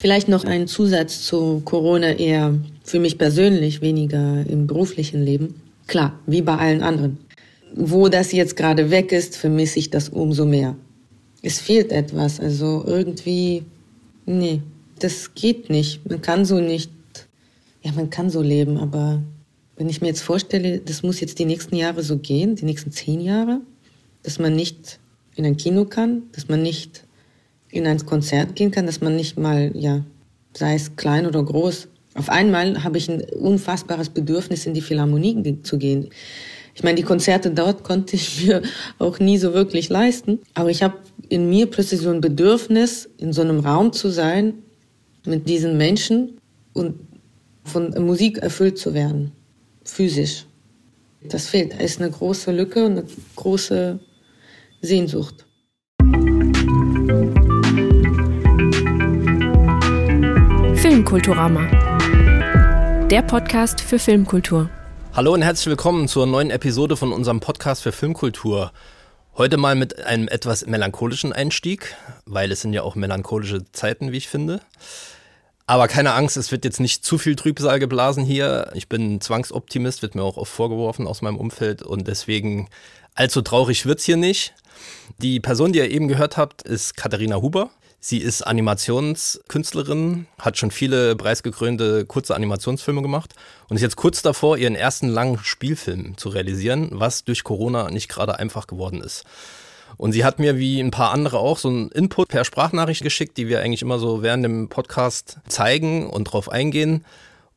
Vielleicht noch ein Zusatz zu Corona eher für mich persönlich, weniger im beruflichen Leben. Klar, wie bei allen anderen. Wo das jetzt gerade weg ist, vermisse ich das umso mehr. Es fehlt etwas, also irgendwie, nee, das geht nicht. Man kann so nicht, ja, man kann so leben, aber wenn ich mir jetzt vorstelle, das muss jetzt die nächsten Jahre so gehen, die nächsten zehn Jahre, dass man nicht in ein Kino kann, dass man nicht in ein Konzert gehen kann, dass man nicht mal, ja, sei es klein oder groß. Auf einmal habe ich ein unfassbares Bedürfnis, in die Philharmonie zu gehen. Ich meine, die Konzerte dort konnte ich mir auch nie so wirklich leisten. Aber ich habe in mir plötzlich so ein Bedürfnis, in so einem Raum zu sein, mit diesen Menschen und von Musik erfüllt zu werden. Physisch. Das fehlt. Da ist eine große Lücke und eine große Sehnsucht. Filmkulturama. Der Podcast für Filmkultur. Hallo und herzlich willkommen zur neuen Episode von unserem Podcast für Filmkultur. Heute mal mit einem etwas melancholischen Einstieg, weil es sind ja auch melancholische Zeiten, wie ich finde. Aber keine Angst, es wird jetzt nicht zu viel Trübsal geblasen hier. Ich bin Zwangsoptimist, wird mir auch oft vorgeworfen aus meinem Umfeld und deswegen allzu traurig wird es hier nicht. Die Person, die ihr eben gehört habt, ist Katharina Huber. Sie ist Animationskünstlerin, hat schon viele preisgekrönte kurze Animationsfilme gemacht und ist jetzt kurz davor, ihren ersten langen Spielfilm zu realisieren, was durch Corona nicht gerade einfach geworden ist. Und sie hat mir wie ein paar andere auch so einen Input per Sprachnachricht geschickt, die wir eigentlich immer so während dem Podcast zeigen und drauf eingehen.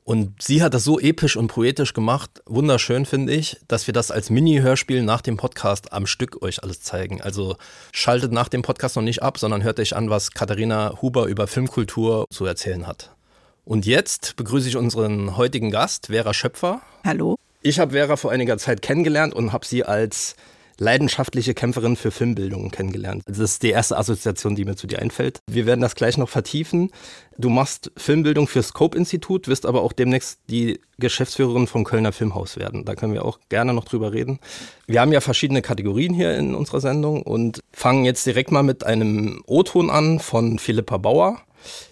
Und sie hat das so episch und poetisch gemacht, wunderschön finde ich, dass wir das als Mini-Hörspiel nach dem Podcast am Stück euch alles zeigen. Also schaltet nach dem Podcast noch nicht ab, sondern hört euch an, was Katharina Huber über Filmkultur zu erzählen hat. Und jetzt begrüße ich unseren heutigen Gast, Vera Schöpfer. Hallo. Ich habe Vera vor einiger Zeit kennengelernt und habe sie als leidenschaftliche Kämpferin für Filmbildung kennengelernt. Das ist die erste Assoziation, die mir zu dir einfällt. Wir werden das gleich noch vertiefen. Du machst Filmbildung für Scope-Institut, wirst aber auch demnächst die Geschäftsführerin vom Kölner Filmhaus werden. Da können wir auch gerne noch drüber reden. Wir haben ja verschiedene Kategorien hier in unserer Sendung und fangen jetzt direkt mal mit einem O-Ton an von Philippa Bauer.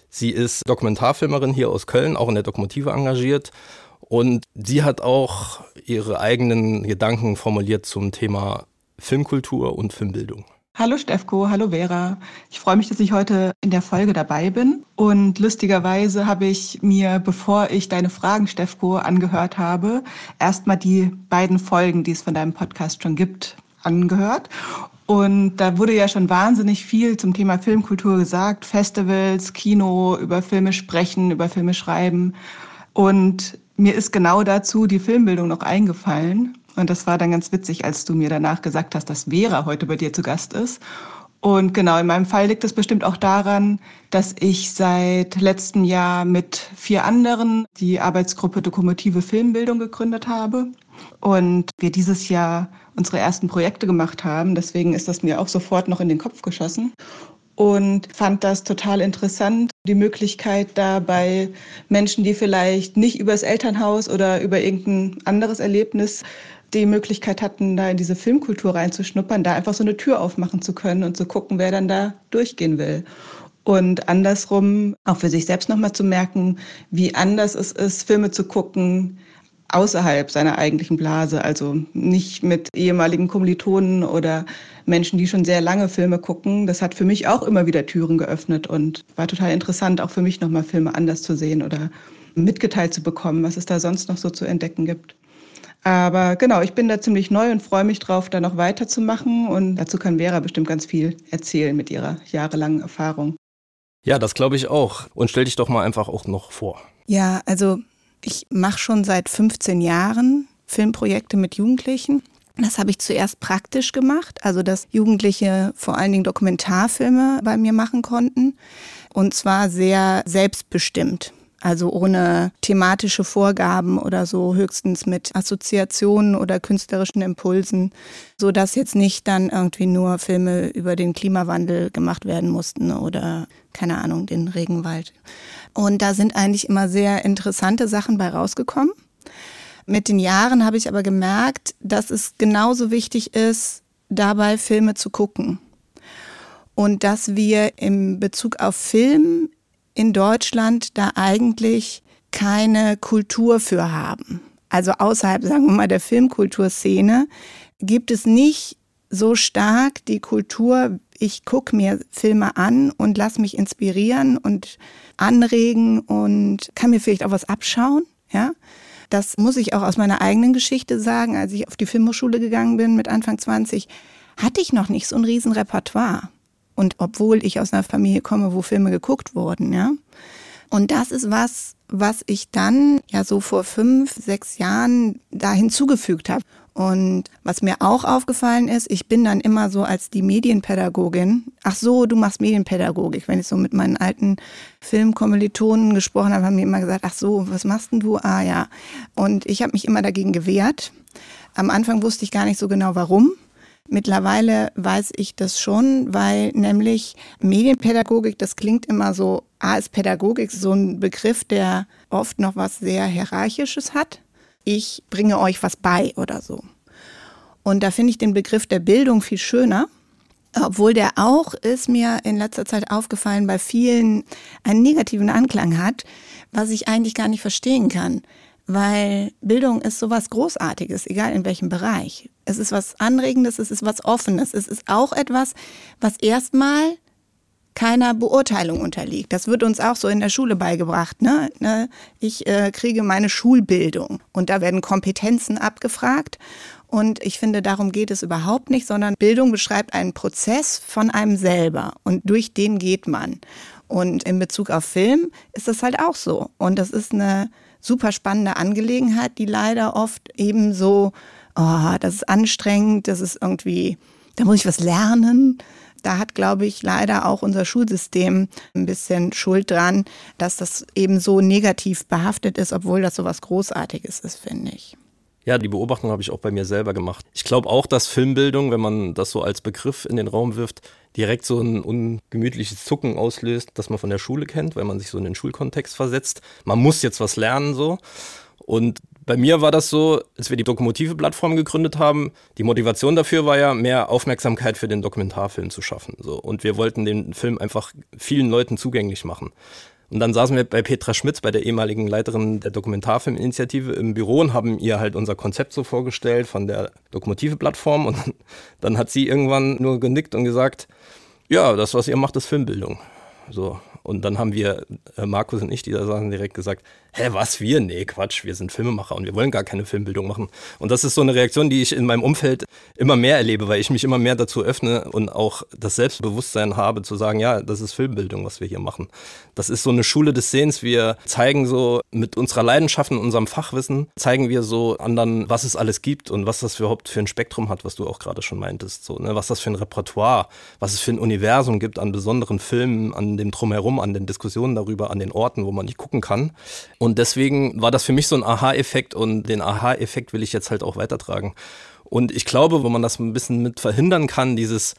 Sie ist Dokumentarfilmerin hier aus Köln, auch in der Dokumentive engagiert. Und sie hat auch ihre eigenen Gedanken formuliert zum Thema Filmkultur und Filmbildung. Hallo Stefko, hallo Vera. Ich freue mich, dass ich heute in der Folge dabei bin. Und lustigerweise habe ich mir, bevor ich deine Fragen, Stefko, angehört habe, erstmal die beiden Folgen, die es von deinem Podcast schon gibt, angehört. Und da wurde ja schon wahnsinnig viel zum Thema Filmkultur gesagt. Festivals, Kino, über Filme sprechen, über Filme schreiben. Und mir ist genau dazu die Filmbildung noch eingefallen. Und das war dann ganz witzig, als du mir danach gesagt hast, dass Vera heute bei dir zu Gast ist. Und genau, in meinem Fall liegt es bestimmt auch daran, dass ich seit letztem Jahr mit vier anderen die Arbeitsgruppe Dokumentive Filmbildung gegründet habe. Und wir dieses Jahr unsere ersten Projekte gemacht haben. Deswegen ist das mir auch sofort noch in den Kopf geschossen und fand das total interessant, die Möglichkeit da bei Menschen, die vielleicht nicht übers Elternhaus oder über irgendein anderes Erlebnis die Möglichkeit hatten, da in diese Filmkultur reinzuschnuppern, da einfach so eine Tür aufmachen zu können und zu gucken, wer dann da durchgehen will. Und andersrum auch für sich selbst nochmal zu merken, wie anders es ist, Filme zu gucken, außerhalb seiner eigentlichen Blase, also nicht mit ehemaligen Kommilitonen oder Menschen, die schon sehr lange Filme gucken. Das hat für mich auch immer wieder Türen geöffnet und war total interessant, auch für mich nochmal Filme anders zu sehen oder mitgeteilt zu bekommen, was es da sonst noch so zu entdecken gibt. Aber genau, ich bin da ziemlich neu und freue mich drauf, da noch weiterzumachen. Und dazu kann Vera bestimmt ganz viel erzählen mit ihrer jahrelangen Erfahrung. Ja, das glaube ich auch. Und stell dich doch mal einfach auch noch vor. Ja, also ich mache schon seit 15 Jahren Filmprojekte mit Jugendlichen. Das habe ich zuerst praktisch gemacht, also dass Jugendliche vor allen Dingen Dokumentarfilme bei mir machen konnten. Und zwar sehr selbstbestimmt. Also ohne thematische Vorgaben oder so, höchstens mit Assoziationen oder künstlerischen Impulsen, so dass jetzt nicht dann irgendwie nur Filme über den Klimawandel gemacht werden mussten oder keine Ahnung, den Regenwald. Und da sind eigentlich immer sehr interessante Sachen bei rausgekommen. Mit den Jahren habe ich aber gemerkt, dass es genauso wichtig ist, dabei Filme zu gucken. Und dass wir im Bezug auf Film in Deutschland da eigentlich keine Kultur für haben. Also außerhalb, sagen wir mal, der Filmkulturszene gibt es nicht so stark die Kultur, ich gucke mir Filme an und lass mich inspirieren und anregen und kann mir vielleicht auch was abschauen, ja. Das muss ich auch aus meiner eigenen Geschichte sagen. Als ich auf die Filmhochschule gegangen bin mit Anfang 20, hatte ich noch nicht so ein Riesenrepertoire. Und obwohl ich aus einer Familie komme, wo Filme geguckt wurden, ja. Und das ist was, was ich dann ja so vor fünf, sechs Jahren da hinzugefügt habe. Und was mir auch aufgefallen ist, ich bin dann immer so als die Medienpädagogin. Ach so, du machst Medienpädagogik. Wenn ich so mit meinen alten Filmkommilitonen gesprochen habe, haben die immer gesagt, ach so, was machst denn du? Ah ja. Und ich habe mich immer dagegen gewehrt. Am Anfang wusste ich gar nicht so genau warum. Mittlerweile weiß ich das schon, weil nämlich Medienpädagogik, das klingt immer so, A ist Pädagogik so ein Begriff, der oft noch was sehr Hierarchisches hat. Ich bringe euch was bei oder so. Und da finde ich den Begriff der Bildung viel schöner, obwohl der auch, ist mir in letzter Zeit aufgefallen, bei vielen einen negativen Anklang hat, was ich eigentlich gar nicht verstehen kann weil Bildung ist sowas Großartiges, egal in welchem Bereich. Es ist was Anregendes, es ist was Offenes, es ist auch etwas, was erstmal keiner Beurteilung unterliegt. Das wird uns auch so in der Schule beigebracht. Ne? ne? Ich äh, kriege meine Schulbildung und da werden Kompetenzen abgefragt. Und ich finde, darum geht es überhaupt nicht, sondern Bildung beschreibt einen Prozess von einem selber und durch den geht man. Und in Bezug auf Film ist das halt auch so. Und das ist eine super spannende Angelegenheit, die leider oft eben so, oh, das ist anstrengend, das ist irgendwie, da muss ich was lernen. Da hat, glaube ich, leider auch unser Schulsystem ein bisschen Schuld dran, dass das eben so negativ behaftet ist, obwohl das so was Großartiges ist, finde ich. Ja, die Beobachtung habe ich auch bei mir selber gemacht. Ich glaube auch, dass Filmbildung, wenn man das so als Begriff in den Raum wirft, direkt so ein ungemütliches Zucken auslöst, das man von der Schule kennt, weil man sich so in den Schulkontext versetzt. Man muss jetzt was lernen so. Und bei mir war das so, als wir die Dokumotive-Plattform gegründet haben, die Motivation dafür war ja, mehr Aufmerksamkeit für den Dokumentarfilm zu schaffen. So. Und wir wollten den Film einfach vielen Leuten zugänglich machen. Und dann saßen wir bei Petra Schmitz, bei der ehemaligen Leiterin der Dokumentarfilminitiative im Büro und haben ihr halt unser Konzept so vorgestellt von der Lokomotive-Plattform. Und dann hat sie irgendwann nur genickt und gesagt, ja, das, was ihr macht, ist Filmbildung. So. Und dann haben wir, äh, Markus und ich, die da saßen, direkt gesagt, hä, was, wir? Nee, Quatsch, wir sind Filmemacher und wir wollen gar keine Filmbildung machen. Und das ist so eine Reaktion, die ich in meinem Umfeld immer mehr erlebe, weil ich mich immer mehr dazu öffne und auch das Selbstbewusstsein habe, zu sagen, ja, das ist Filmbildung, was wir hier machen. Das ist so eine Schule des Sehens. Wir zeigen so mit unserer Leidenschaft und unserem Fachwissen, zeigen wir so anderen, was es alles gibt und was das überhaupt für ein Spektrum hat, was du auch gerade schon meintest. So, ne? Was das für ein Repertoire, was es für ein Universum gibt an besonderen Filmen, an dem Drumherum, an den Diskussionen darüber, an den Orten, wo man nicht gucken kann. Und deswegen war das für mich so ein Aha-Effekt und den Aha-Effekt will ich jetzt halt auch weitertragen. Und ich glaube, wo man das ein bisschen mit verhindern kann, dieses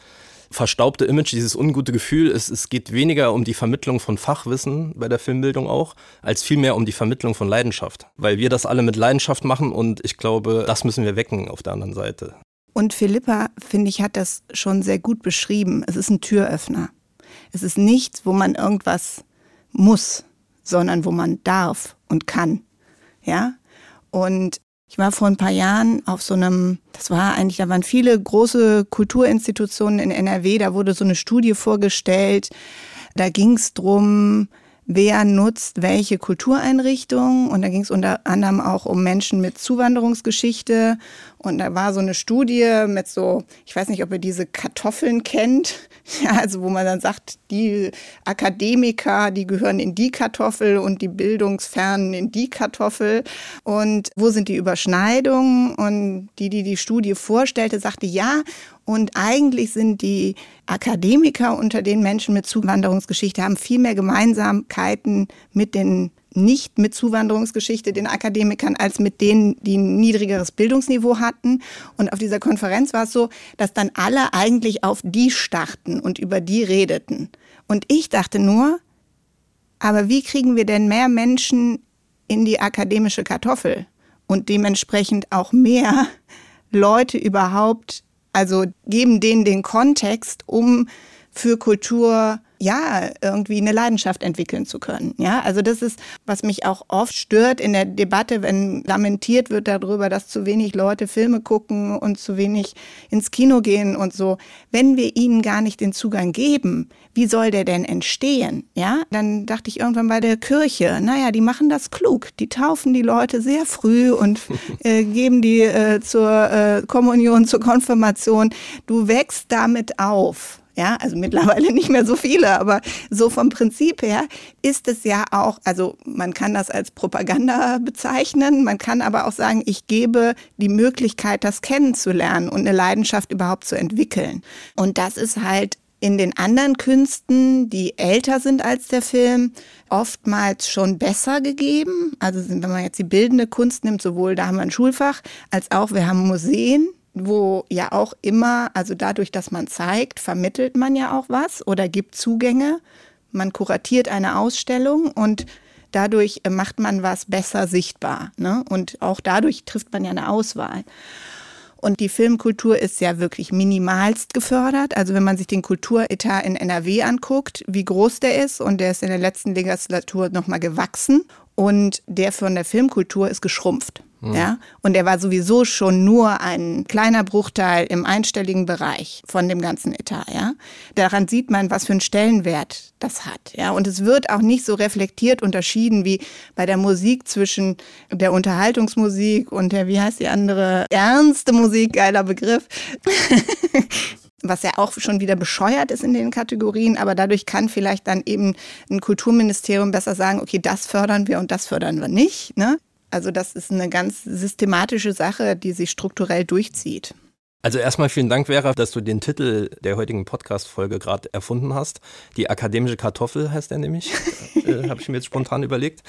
verstaubte Image, dieses ungute Gefühl, ist, es geht weniger um die Vermittlung von Fachwissen bei der Filmbildung auch, als vielmehr um die Vermittlung von Leidenschaft. Weil wir das alle mit Leidenschaft machen und ich glaube, das müssen wir wecken auf der anderen Seite. Und Philippa, finde ich, hat das schon sehr gut beschrieben. Es ist ein Türöffner. Es ist nichts, wo man irgendwas muss, sondern wo man darf und kann. Ja? Und ich war vor ein paar Jahren auf so einem, das war eigentlich, da waren viele große Kulturinstitutionen in NRW, da wurde so eine Studie vorgestellt. Da ging es drum, wer nutzt welche Kultureinrichtung. Und da ging es unter anderem auch um Menschen mit Zuwanderungsgeschichte. Und da war so eine Studie mit so, ich weiß nicht, ob ihr diese Kartoffeln kennt. Ja, also wo man dann sagt, die Akademiker, die gehören in die Kartoffel und die Bildungsfernen in die Kartoffel. Und wo sind die Überschneidungen? Und die, die die Studie vorstellte, sagte, ja, und eigentlich sind die Akademiker unter den Menschen mit Zuwanderungsgeschichte haben viel mehr Gemeinsamkeiten mit den nicht mit Zuwanderungsgeschichte, den Akademikern, als mit denen, die ein niedrigeres Bildungsniveau hatten. Und auf dieser Konferenz war es so, dass dann alle eigentlich auf die starrten und über die redeten. Und ich dachte nur, aber wie kriegen wir denn mehr Menschen in die akademische Kartoffel und dementsprechend auch mehr Leute überhaupt also geben denen den Kontext, um für Kultur ja, irgendwie eine Leidenschaft entwickeln zu können. Ja, also das ist, was mich auch oft stört in der Debatte, wenn lamentiert wird darüber, dass zu wenig Leute Filme gucken und zu wenig ins Kino gehen und so. Wenn wir ihnen gar nicht den Zugang geben, wie soll der denn entstehen? Ja, dann dachte ich irgendwann bei der Kirche, naja, die machen das klug. Die taufen die Leute sehr früh und äh, geben die äh, zur äh, Kommunion, zur Konfirmation. Du wächst damit auf. Ja, also mittlerweile nicht mehr so viele, aber so vom Prinzip her ist es ja auch, also man kann das als Propaganda bezeichnen, man kann aber auch sagen, ich gebe die Möglichkeit, das kennenzulernen und eine Leidenschaft überhaupt zu entwickeln. Und das ist halt in den anderen Künsten, die älter sind als der Film, oftmals schon besser gegeben. Also wenn man jetzt die bildende Kunst nimmt, sowohl da haben wir ein Schulfach, als auch wir haben Museen, wo ja auch immer, also dadurch, dass man zeigt, vermittelt man ja auch was oder gibt Zugänge. Man kuratiert eine Ausstellung und dadurch macht man was besser sichtbar. Ne? Und auch dadurch trifft man ja eine Auswahl. Und die Filmkultur ist ja wirklich minimalst gefördert. Also wenn man sich den Kulturetat in NRW anguckt, wie groß der ist, und der ist in der letzten Legislatur nochmal gewachsen. Und der von der Filmkultur ist geschrumpft. Mhm. Ja, und er war sowieso schon nur ein kleiner Bruchteil im einstelligen Bereich von dem ganzen Etat. Ja, daran sieht man, was für einen Stellenwert das hat. Ja, und es wird auch nicht so reflektiert unterschieden wie bei der Musik zwischen der Unterhaltungsmusik und der, wie heißt die andere, ernste Musik, geiler Begriff. was ja auch schon wieder bescheuert ist in den Kategorien, aber dadurch kann vielleicht dann eben ein Kulturministerium besser sagen, okay, das fördern wir und das fördern wir nicht. Ne? Also das ist eine ganz systematische Sache, die sich strukturell durchzieht. Also erstmal vielen Dank, Vera, dass du den Titel der heutigen Podcast-Folge gerade erfunden hast. Die akademische Kartoffel heißt er nämlich, äh, habe ich mir jetzt spontan überlegt.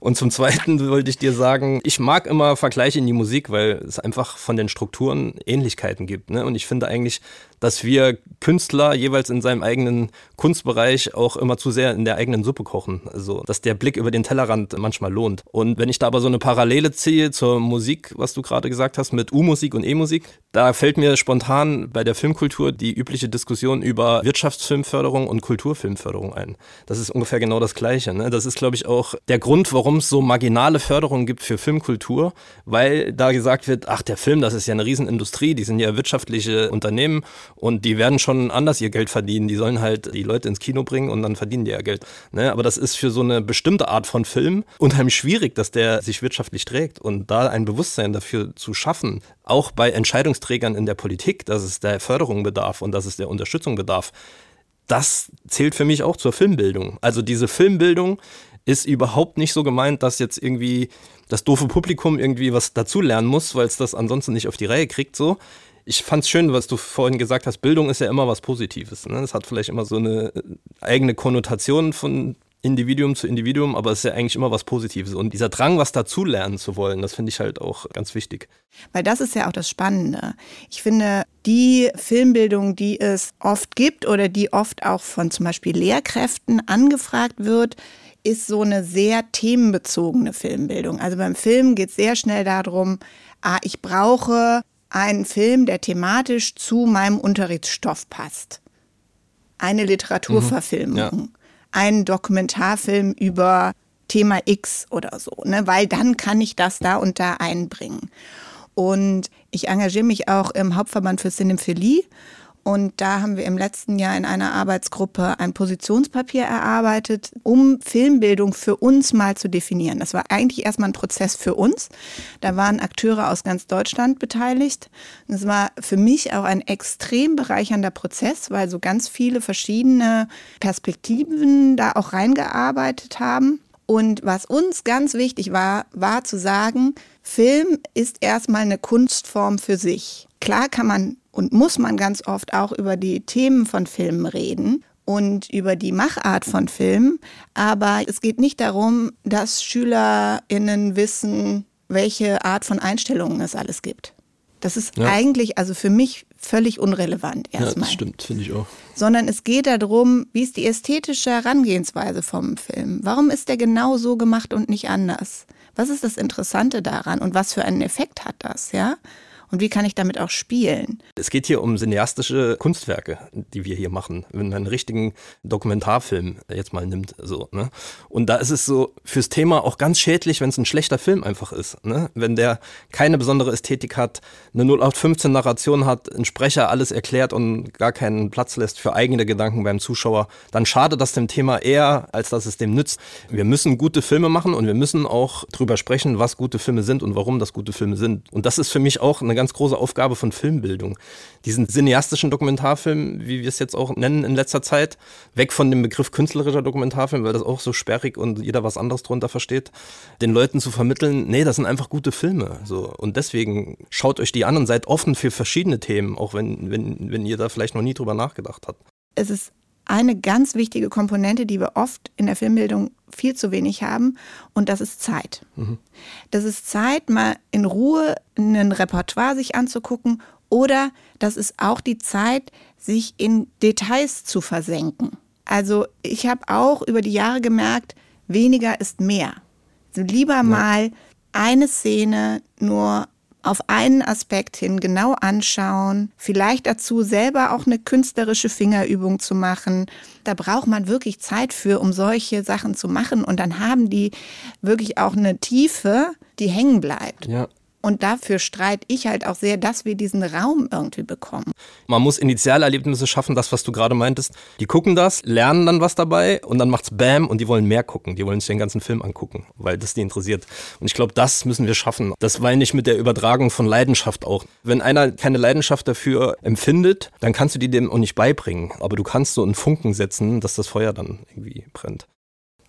Und zum Zweiten wollte ich dir sagen, ich mag immer Vergleiche in die Musik, weil es einfach von den Strukturen Ähnlichkeiten gibt. Ne? Und ich finde eigentlich, dass wir Künstler jeweils in seinem eigenen Kunstbereich auch immer zu sehr in der eigenen Suppe kochen. Also, dass der Blick über den Tellerrand manchmal lohnt. Und wenn ich da aber so eine Parallele ziehe zur Musik, was du gerade gesagt hast, mit U-Musik und E-Musik, da fällt mir spontan bei der Filmkultur die übliche Diskussion über Wirtschaftsfilmförderung und Kulturfilmförderung ein. Das ist ungefähr genau das Gleiche. Ne? Das ist, glaube ich, auch der Grund, warum es so marginale Förderungen gibt für Filmkultur, weil da gesagt wird, ach, der Film, das ist ja eine Riesenindustrie, die sind ja wirtschaftliche Unternehmen und die werden schon anders ihr Geld verdienen. Die sollen halt die Leute ins Kino bringen und dann verdienen die ja Geld. Ne? Aber das ist für so eine bestimmte Art von Film unheimlich schwierig, dass der sich wirtschaftlich trägt. Und da ein Bewusstsein dafür zu schaffen, auch bei Entscheidungsträgern in der Politik, dass es der Förderung bedarf und dass es der Unterstützung bedarf, das zählt für mich auch zur Filmbildung. Also diese Filmbildung ist überhaupt nicht so gemeint, dass jetzt irgendwie das doofe Publikum irgendwie was dazulernen muss, weil es das ansonsten nicht auf die Reihe kriegt, so ich fand es schön, was du vorhin gesagt hast. Bildung ist ja immer was Positives. Ne? Hat vielleicht immer so eine äh, eigene Konnotation von Individuum zu Individuum, aber es ist ja eigentlich immer was Positives. Und dieser Drang, was dazu lernen zu wollen, das finde ich halt auch ganz wichtig. Weil das ist ja auch das Spannende. Ich finde, die Filmbildung, die es oft gibt oder die oft auch von zum Beispiel Lehrkräften angefragt wird, ist so eine sehr themenbezogene Filmbildung. Also beim Film geht es sehr schnell darum, ah, ich brauche einen Film, der thematisch zu meinem Unterrichtsstoff passt. Eine Literaturverfilmung, mhm, ja. ein Dokumentarfilm über Thema X oder so, ne? weil dann kann ich das da und da einbringen. Und ich engagiere mich auch im Hauptverband für Cinephilie und da haben wir im letzten Jahr in einer Arbeitsgruppe ein Positionspapier erarbeitet, um Filmbildung für uns mal zu definieren. Das war eigentlich erstmal ein Prozess für uns. Da waren Akteure aus ganz Deutschland beteiligt. Es war für mich auch ein extrem bereichernder Prozess, weil so ganz viele verschiedene Perspektiven da auch reingearbeitet haben. Und was uns ganz wichtig war, war zu sagen, Film ist erstmal eine Kunstform für sich. Klar kann man und muss man ganz oft auch über die Themen von Filmen reden und über die Machart von Filmen. Aber es geht nicht darum, dass SchülerInnen wissen, welche Art von Einstellungen es alles gibt. Das ist ja. eigentlich, also für mich völlig unrelevant erstmal. Ja, das stimmt, finde ich auch. Sondern es geht darum, wie ist die ästhetische Herangehensweise vom Film? Warum ist der genau so gemacht und nicht anders? Was ist das Interessante daran und was für einen Effekt hat das, ja? Und wie kann ich damit auch spielen. Es geht hier um cineastische Kunstwerke, die wir hier machen, wenn man einen richtigen Dokumentarfilm jetzt mal nimmt. So, ne? Und da ist es so fürs Thema auch ganz schädlich, wenn es ein schlechter Film einfach ist. Ne? Wenn der keine besondere Ästhetik hat, eine 0815 Narration hat, ein Sprecher alles erklärt und gar keinen Platz lässt für eigene Gedanken beim Zuschauer, dann schadet das dem Thema eher, als dass es dem nützt. Wir müssen gute Filme machen und wir müssen auch drüber sprechen, was gute Filme sind und warum das gute Filme sind. Und das ist für mich auch eine ganz große Aufgabe von Filmbildung. Diesen cineastischen Dokumentarfilm, wie wir es jetzt auch nennen in letzter Zeit, weg von dem Begriff künstlerischer Dokumentarfilm, weil das auch so sperrig und jeder was anderes drunter versteht, den Leuten zu vermitteln, nee, das sind einfach gute Filme. So. Und deswegen schaut euch die an und seid offen für verschiedene Themen, auch wenn, wenn, wenn ihr da vielleicht noch nie drüber nachgedacht habt. Es ist eine ganz wichtige Komponente, die wir oft in der Filmbildung viel zu wenig haben, und das ist Zeit. Mhm. Das ist Zeit, mal in Ruhe ein Repertoire sich anzugucken, oder das ist auch die Zeit, sich in Details zu versenken. Also ich habe auch über die Jahre gemerkt, weniger ist mehr. Also lieber ja. mal eine Szene nur auf einen Aspekt hin genau anschauen, vielleicht dazu selber auch eine künstlerische Fingerübung zu machen. Da braucht man wirklich Zeit für, um solche Sachen zu machen und dann haben die wirklich auch eine Tiefe, die hängen bleibt. Ja. Und dafür streite ich halt auch sehr, dass wir diesen Raum irgendwie bekommen. Man muss Initialerlebnisse schaffen, das, was du gerade meintest. Die gucken das, lernen dann was dabei und dann macht's Bam und die wollen mehr gucken. Die wollen sich den ganzen Film angucken, weil das die interessiert. Und ich glaube, das müssen wir schaffen. Das war nicht mit der Übertragung von Leidenschaft auch. Wenn einer keine Leidenschaft dafür empfindet, dann kannst du die dem auch nicht beibringen. Aber du kannst so einen Funken setzen, dass das Feuer dann irgendwie brennt.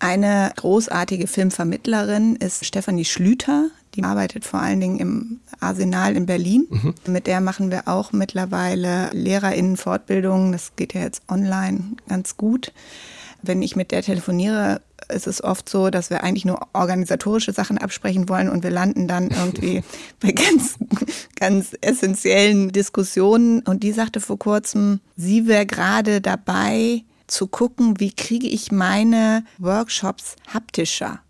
Eine großartige Filmvermittlerin ist Stefanie Schlüter. Die arbeitet vor allen Dingen im Arsenal in Berlin. Mhm. Mit der machen wir auch mittlerweile LehrerInnen-Fortbildungen. Das geht ja jetzt online ganz gut. Wenn ich mit der telefoniere, ist es oft so, dass wir eigentlich nur organisatorische Sachen absprechen wollen und wir landen dann irgendwie bei ganz, ganz essentiellen Diskussionen. Und die sagte vor kurzem, sie wäre gerade dabei, zu gucken, wie kriege ich meine Workshops haptischer.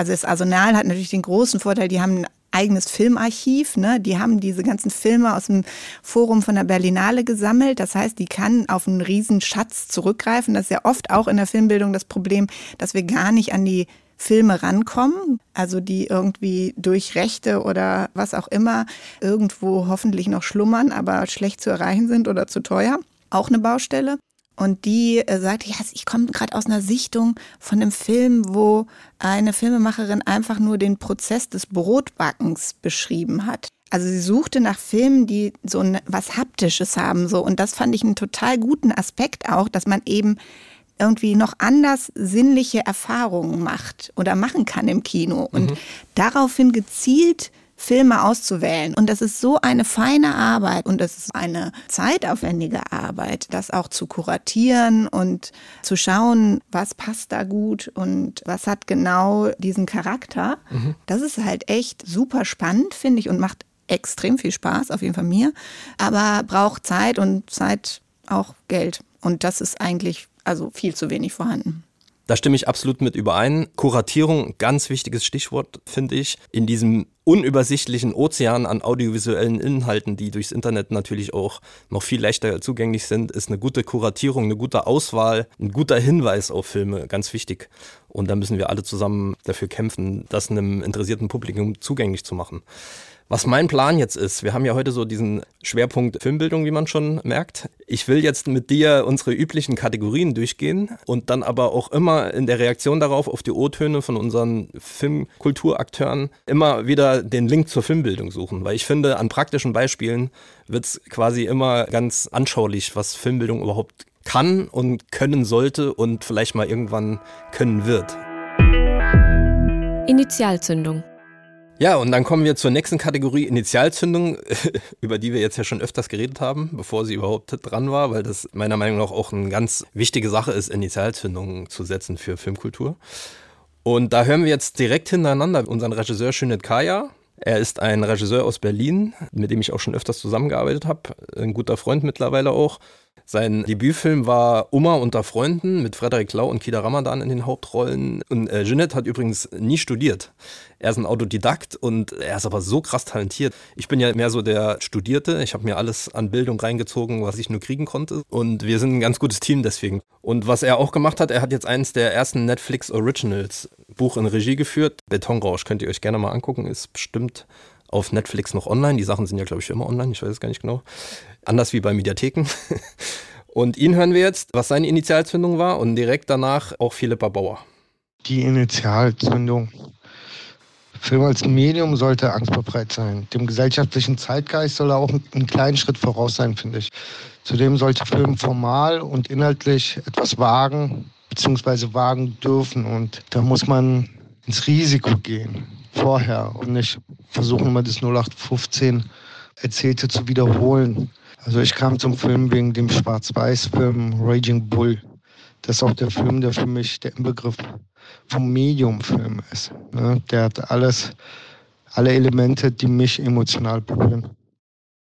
Also das Arsenal hat natürlich den großen Vorteil, die haben ein eigenes Filmarchiv. Ne? Die haben diese ganzen Filme aus dem Forum von der Berlinale gesammelt. Das heißt, die kann auf einen riesen Schatz zurückgreifen. Das ist ja oft auch in der Filmbildung das Problem, dass wir gar nicht an die Filme rankommen, also die irgendwie durch Rechte oder was auch immer irgendwo hoffentlich noch schlummern, aber schlecht zu erreichen sind oder zu teuer. Auch eine Baustelle. Und die äh, sagte, ja, ich komme gerade aus einer Sichtung von einem Film, wo eine Filmemacherin einfach nur den Prozess des Brotbackens beschrieben hat. Also sie suchte nach Filmen, die so was Haptisches haben, so. Und das fand ich einen total guten Aspekt auch, dass man eben irgendwie noch anders sinnliche Erfahrungen macht oder machen kann im Kino und mhm. daraufhin gezielt Filme auszuwählen. Und das ist so eine feine Arbeit und das ist eine zeitaufwendige Arbeit, das auch zu kuratieren und zu schauen, was passt da gut und was hat genau diesen Charakter. Mhm. Das ist halt echt super spannend, finde ich, und macht extrem viel Spaß, auf jeden Fall mir, aber braucht Zeit und Zeit auch Geld. Und das ist eigentlich also viel zu wenig vorhanden. Da stimme ich absolut mit überein. Kuratierung, ganz wichtiges Stichwort, finde ich. In diesem unübersichtlichen Ozean an audiovisuellen Inhalten, die durchs Internet natürlich auch noch viel leichter zugänglich sind, ist eine gute Kuratierung, eine gute Auswahl, ein guter Hinweis auf Filme ganz wichtig. Und da müssen wir alle zusammen dafür kämpfen, das einem interessierten Publikum zugänglich zu machen. Was mein Plan jetzt ist, wir haben ja heute so diesen Schwerpunkt Filmbildung, wie man schon merkt. Ich will jetzt mit dir unsere üblichen Kategorien durchgehen und dann aber auch immer in der Reaktion darauf, auf die O-Töne von unseren Filmkulturakteuren, immer wieder den Link zur Filmbildung suchen. Weil ich finde, an praktischen Beispielen wird es quasi immer ganz anschaulich, was Filmbildung überhaupt kann und können sollte und vielleicht mal irgendwann können wird. Initialzündung. Ja, und dann kommen wir zur nächsten Kategorie Initialzündung, über die wir jetzt ja schon öfters geredet haben, bevor sie überhaupt dran war, weil das meiner Meinung nach auch eine ganz wichtige Sache ist, Initialzündungen zu setzen für Filmkultur. Und da hören wir jetzt direkt hintereinander unseren Regisseur Schönet Kaya. Er ist ein Regisseur aus Berlin, mit dem ich auch schon öfters zusammengearbeitet habe, ein guter Freund mittlerweile auch. Sein Debütfilm war Oma unter Freunden mit Frederik Lau und Kida Ramadan in den Hauptrollen. Und äh, Jeanette hat übrigens nie studiert. Er ist ein Autodidakt und er ist aber so krass talentiert. Ich bin ja mehr so der Studierte. Ich habe mir alles an Bildung reingezogen, was ich nur kriegen konnte. Und wir sind ein ganz gutes Team deswegen. Und was er auch gemacht hat, er hat jetzt eines der ersten Netflix Originals Buch in Regie geführt. Betonrausch könnt ihr euch gerne mal angucken, ist bestimmt auf Netflix noch online. Die Sachen sind ja, glaube ich, immer online, ich weiß es gar nicht genau. Anders wie bei Mediatheken. Und ihn hören wir jetzt, was seine Initialzündung war und direkt danach auch Philippa Bauer. Die Initialzündung. Film als Medium sollte angstbefreit sein. Dem gesellschaftlichen Zeitgeist soll er auch einen kleinen Schritt voraus sein, finde ich. Zudem sollte Film formal und inhaltlich etwas wagen, beziehungsweise wagen dürfen. Und da muss man ins Risiko gehen vorher und nicht versuchen, immer das 0815 Erzählte zu wiederholen. Also ich kam zum Film wegen dem Schwarz-Weiß-Film Raging Bull. Das ist auch der Film, der für mich der Inbegriff vom Medium-Film ist. Ne? Der hat alles, alle Elemente, die mich emotional berühren.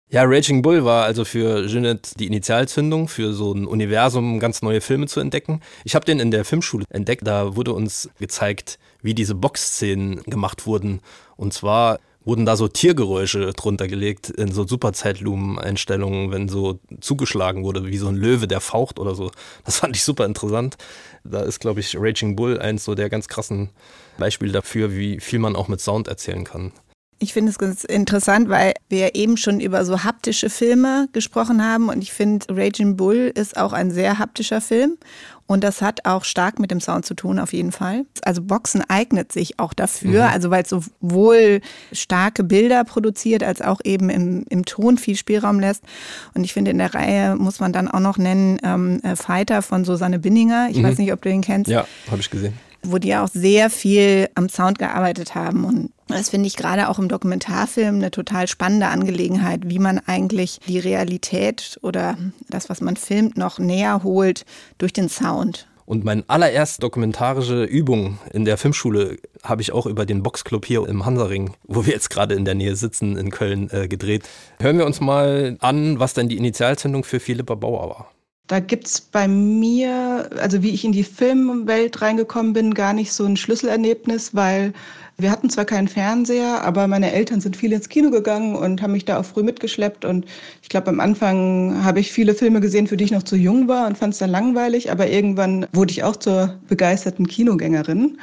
Ja, Raging Bull war also für Jeanette die Initialzündung, für so ein Universum ganz neue Filme zu entdecken. Ich habe den in der Filmschule entdeckt. Da wurde uns gezeigt, wie diese Boxszenen gemacht wurden. Und zwar wurden da so Tiergeräusche drunter gelegt in so Superzeitlumen-Einstellungen, wenn so zugeschlagen wurde, wie so ein Löwe, der faucht oder so. Das fand ich super interessant. Da ist, glaube ich, Raging Bull eins so der ganz krassen Beispiele dafür, wie viel man auch mit Sound erzählen kann. Ich finde es ganz interessant, weil wir eben schon über so haptische Filme gesprochen haben und ich finde, Raging Bull ist auch ein sehr haptischer Film und das hat auch stark mit dem Sound zu tun, auf jeden Fall. Also Boxen eignet sich auch dafür, mhm. also weil es sowohl starke Bilder produziert, als auch eben im, im Ton viel Spielraum lässt. Und ich finde, in der Reihe muss man dann auch noch nennen ähm, äh, Fighter von Susanne Binninger. Ich mhm. weiß nicht, ob du den kennst. Ja, habe ich gesehen wo die auch sehr viel am Sound gearbeitet haben. Und das finde ich gerade auch im Dokumentarfilm eine total spannende Angelegenheit, wie man eigentlich die Realität oder das, was man filmt, noch näher holt durch den Sound. Und meine allererste dokumentarische Übung in der Filmschule habe ich auch über den Boxclub hier im Hansaring, wo wir jetzt gerade in der Nähe sitzen, in Köln, äh, gedreht. Hören wir uns mal an, was denn die Initialzündung für Philippa Bauer war. Da gibt's bei mir, also wie ich in die Filmwelt reingekommen bin, gar nicht so ein Schlüsselerlebnis, weil wir hatten zwar keinen Fernseher, aber meine Eltern sind viel ins Kino gegangen und haben mich da auch früh mitgeschleppt. Und ich glaube, am Anfang habe ich viele Filme gesehen, für die ich noch zu jung war und fand es dann langweilig. Aber irgendwann wurde ich auch zur begeisterten Kinogängerin.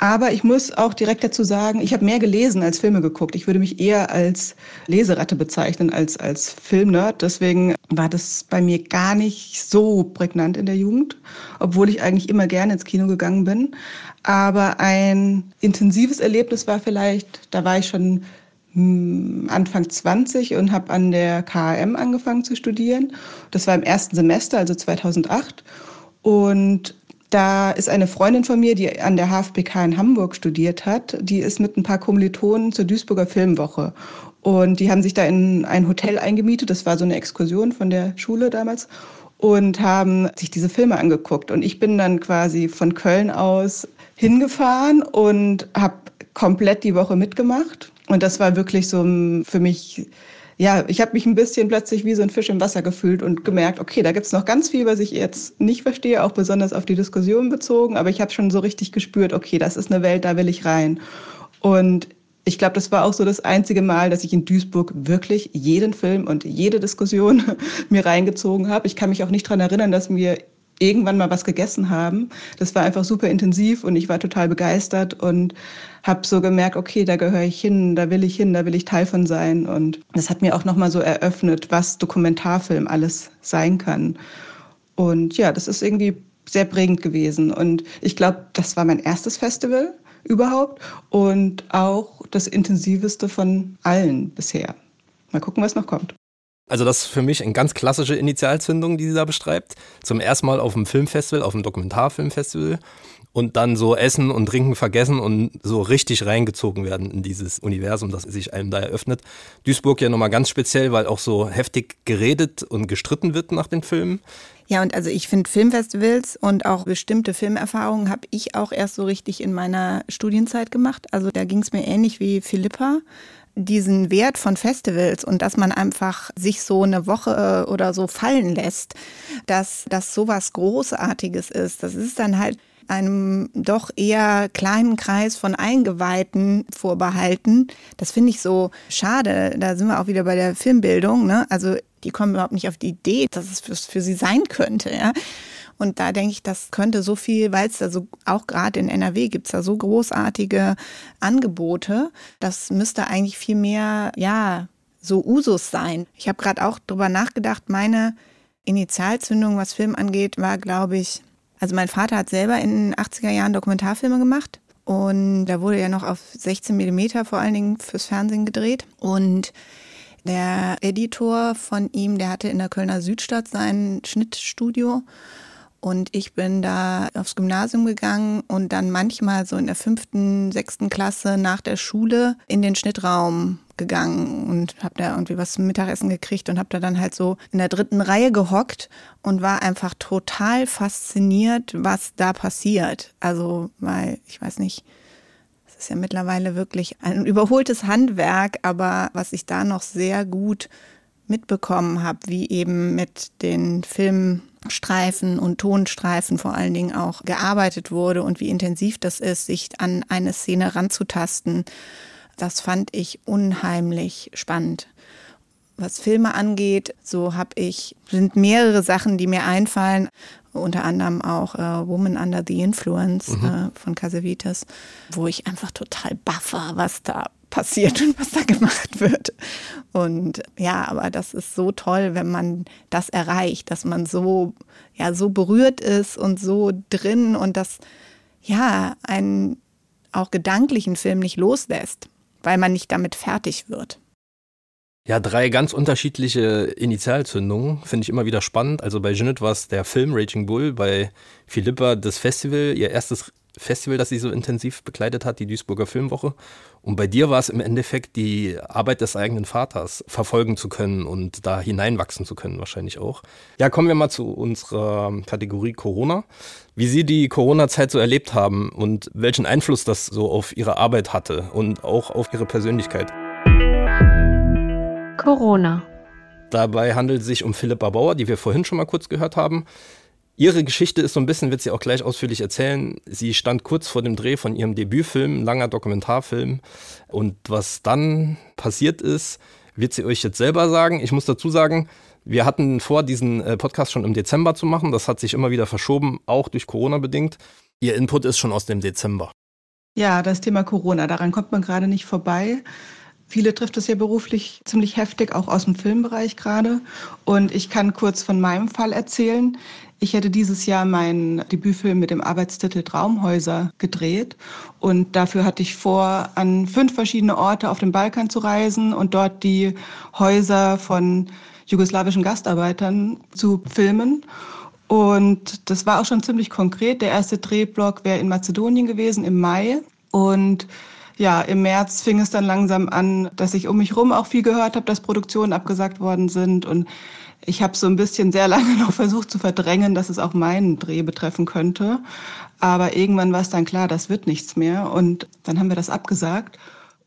Aber ich muss auch direkt dazu sagen, ich habe mehr gelesen als Filme geguckt. Ich würde mich eher als Leseratte bezeichnen als als Filmnerd. Deswegen war das bei mir gar nicht so prägnant in der Jugend, obwohl ich eigentlich immer gerne ins Kino gegangen bin. Aber ein intensives Erlebnis war vielleicht, da war ich schon hm, Anfang 20 und habe an der KAM angefangen zu studieren. Das war im ersten Semester, also 2008. Und da ist eine Freundin von mir, die an der HFBK in Hamburg studiert hat, die ist mit ein paar Kommilitonen zur Duisburger Filmwoche. Und die haben sich da in ein Hotel eingemietet. Das war so eine Exkursion von der Schule damals. Und haben sich diese Filme angeguckt. Und ich bin dann quasi von Köln aus hingefahren und habe komplett die Woche mitgemacht. Und das war wirklich so für mich ja, ich habe mich ein bisschen plötzlich wie so ein Fisch im Wasser gefühlt und gemerkt, okay, da gibt's noch ganz viel, was ich jetzt nicht verstehe, auch besonders auf die Diskussion bezogen, aber ich habe schon so richtig gespürt, okay, das ist eine Welt, da will ich rein. Und ich glaube, das war auch so das einzige Mal, dass ich in Duisburg wirklich jeden Film und jede Diskussion mir reingezogen habe. Ich kann mich auch nicht dran erinnern, dass mir irgendwann mal was gegessen haben. Das war einfach super intensiv und ich war total begeistert und habe so gemerkt, okay, da gehöre ich hin, da will ich hin, da will ich Teil von sein. Und das hat mir auch nochmal so eröffnet, was Dokumentarfilm alles sein kann. Und ja, das ist irgendwie sehr prägend gewesen. Und ich glaube, das war mein erstes Festival überhaupt und auch das intensiveste von allen bisher. Mal gucken, was noch kommt. Also das ist für mich eine ganz klassische Initialzündung, die sie da beschreibt. Zum ersten Mal auf einem Filmfestival, auf einem Dokumentarfilmfestival und dann so Essen und Trinken vergessen und so richtig reingezogen werden in dieses Universum, das sich einem da eröffnet. Duisburg ja nochmal ganz speziell, weil auch so heftig geredet und gestritten wird nach den Filmen. Ja, und also ich finde Filmfestivals und auch bestimmte Filmerfahrungen habe ich auch erst so richtig in meiner Studienzeit gemacht. Also da ging es mir ähnlich wie Philippa diesen Wert von Festivals und dass man einfach sich so eine Woche oder so fallen lässt, dass das sowas Großartiges ist. Das ist dann halt einem doch eher kleinen Kreis von Eingeweihten vorbehalten. Das finde ich so schade. Da sind wir auch wieder bei der Filmbildung. Ne? Also die kommen überhaupt nicht auf die Idee, dass es für, für sie sein könnte. Ja? Und da denke ich, das könnte so viel, weil es da so, auch gerade in NRW gibt es da so großartige Angebote. Das müsste eigentlich viel mehr, ja, so Usus sein. Ich habe gerade auch drüber nachgedacht, meine Initialzündung, was Film angeht, war, glaube ich, also mein Vater hat selber in den 80er Jahren Dokumentarfilme gemacht. Und da wurde ja noch auf 16 Millimeter vor allen Dingen fürs Fernsehen gedreht. Und der Editor von ihm, der hatte in der Kölner Südstadt sein Schnittstudio. Und ich bin da aufs Gymnasium gegangen und dann manchmal so in der fünften, sechsten Klasse nach der Schule in den Schnittraum gegangen und habe da irgendwie was zum Mittagessen gekriegt und habe da dann halt so in der dritten Reihe gehockt und war einfach total fasziniert, was da passiert. Also, weil ich weiß nicht, es ist ja mittlerweile wirklich ein überholtes Handwerk, aber was ich da noch sehr gut mitbekommen habe, wie eben mit den Filmstreifen und Tonstreifen vor allen Dingen auch gearbeitet wurde und wie intensiv das ist, sich an eine Szene ranzutasten. Das fand ich unheimlich spannend. Was Filme angeht, so habe ich, sind mehrere Sachen, die mir einfallen, unter anderem auch äh, Woman Under the Influence mhm. äh, von Casavitas, wo ich einfach total baff war, was da passiert und was da gemacht wird. Und ja, aber das ist so toll, wenn man das erreicht, dass man so, ja, so berührt ist und so drin und das, ja, einen auch gedanklichen Film nicht loslässt, weil man nicht damit fertig wird. Ja, drei ganz unterschiedliche Initialzündungen finde ich immer wieder spannend. Also bei Jeanette war es der Film Raging Bull, bei Philippa das Festival, ihr erstes Festival, das sie so intensiv begleitet hat, die Duisburger Filmwoche. Und bei dir war es im Endeffekt die Arbeit des eigenen Vaters verfolgen zu können und da hineinwachsen zu können, wahrscheinlich auch. Ja, kommen wir mal zu unserer Kategorie Corona. Wie Sie die Corona-Zeit so erlebt haben und welchen Einfluss das so auf Ihre Arbeit hatte und auch auf Ihre Persönlichkeit. Corona. Dabei handelt es sich um Philippa Bauer, die wir vorhin schon mal kurz gehört haben. Ihre Geschichte ist so ein bisschen, wird sie auch gleich ausführlich erzählen. Sie stand kurz vor dem Dreh von ihrem Debütfilm, langer Dokumentarfilm. Und was dann passiert ist, wird sie euch jetzt selber sagen. Ich muss dazu sagen, wir hatten vor, diesen äh, Podcast schon im Dezember zu machen. Das hat sich immer wieder verschoben, auch durch Corona bedingt. Ihr Input ist schon aus dem Dezember. Ja, das Thema Corona, daran kommt man gerade nicht vorbei. Viele trifft es ja beruflich ziemlich heftig, auch aus dem Filmbereich gerade. Und ich kann kurz von meinem Fall erzählen. Ich hätte dieses Jahr meinen Debütfilm mit dem Arbeitstitel Traumhäuser gedreht. Und dafür hatte ich vor, an fünf verschiedene Orte auf dem Balkan zu reisen und dort die Häuser von jugoslawischen Gastarbeitern zu filmen. Und das war auch schon ziemlich konkret. Der erste Drehblock wäre in Mazedonien gewesen im Mai. Und ja, im März fing es dann langsam an, dass ich um mich rum auch viel gehört habe, dass Produktionen abgesagt worden sind. Und ich habe so ein bisschen sehr lange noch versucht zu verdrängen, dass es auch meinen Dreh betreffen könnte. Aber irgendwann war es dann klar, das wird nichts mehr. Und dann haben wir das abgesagt.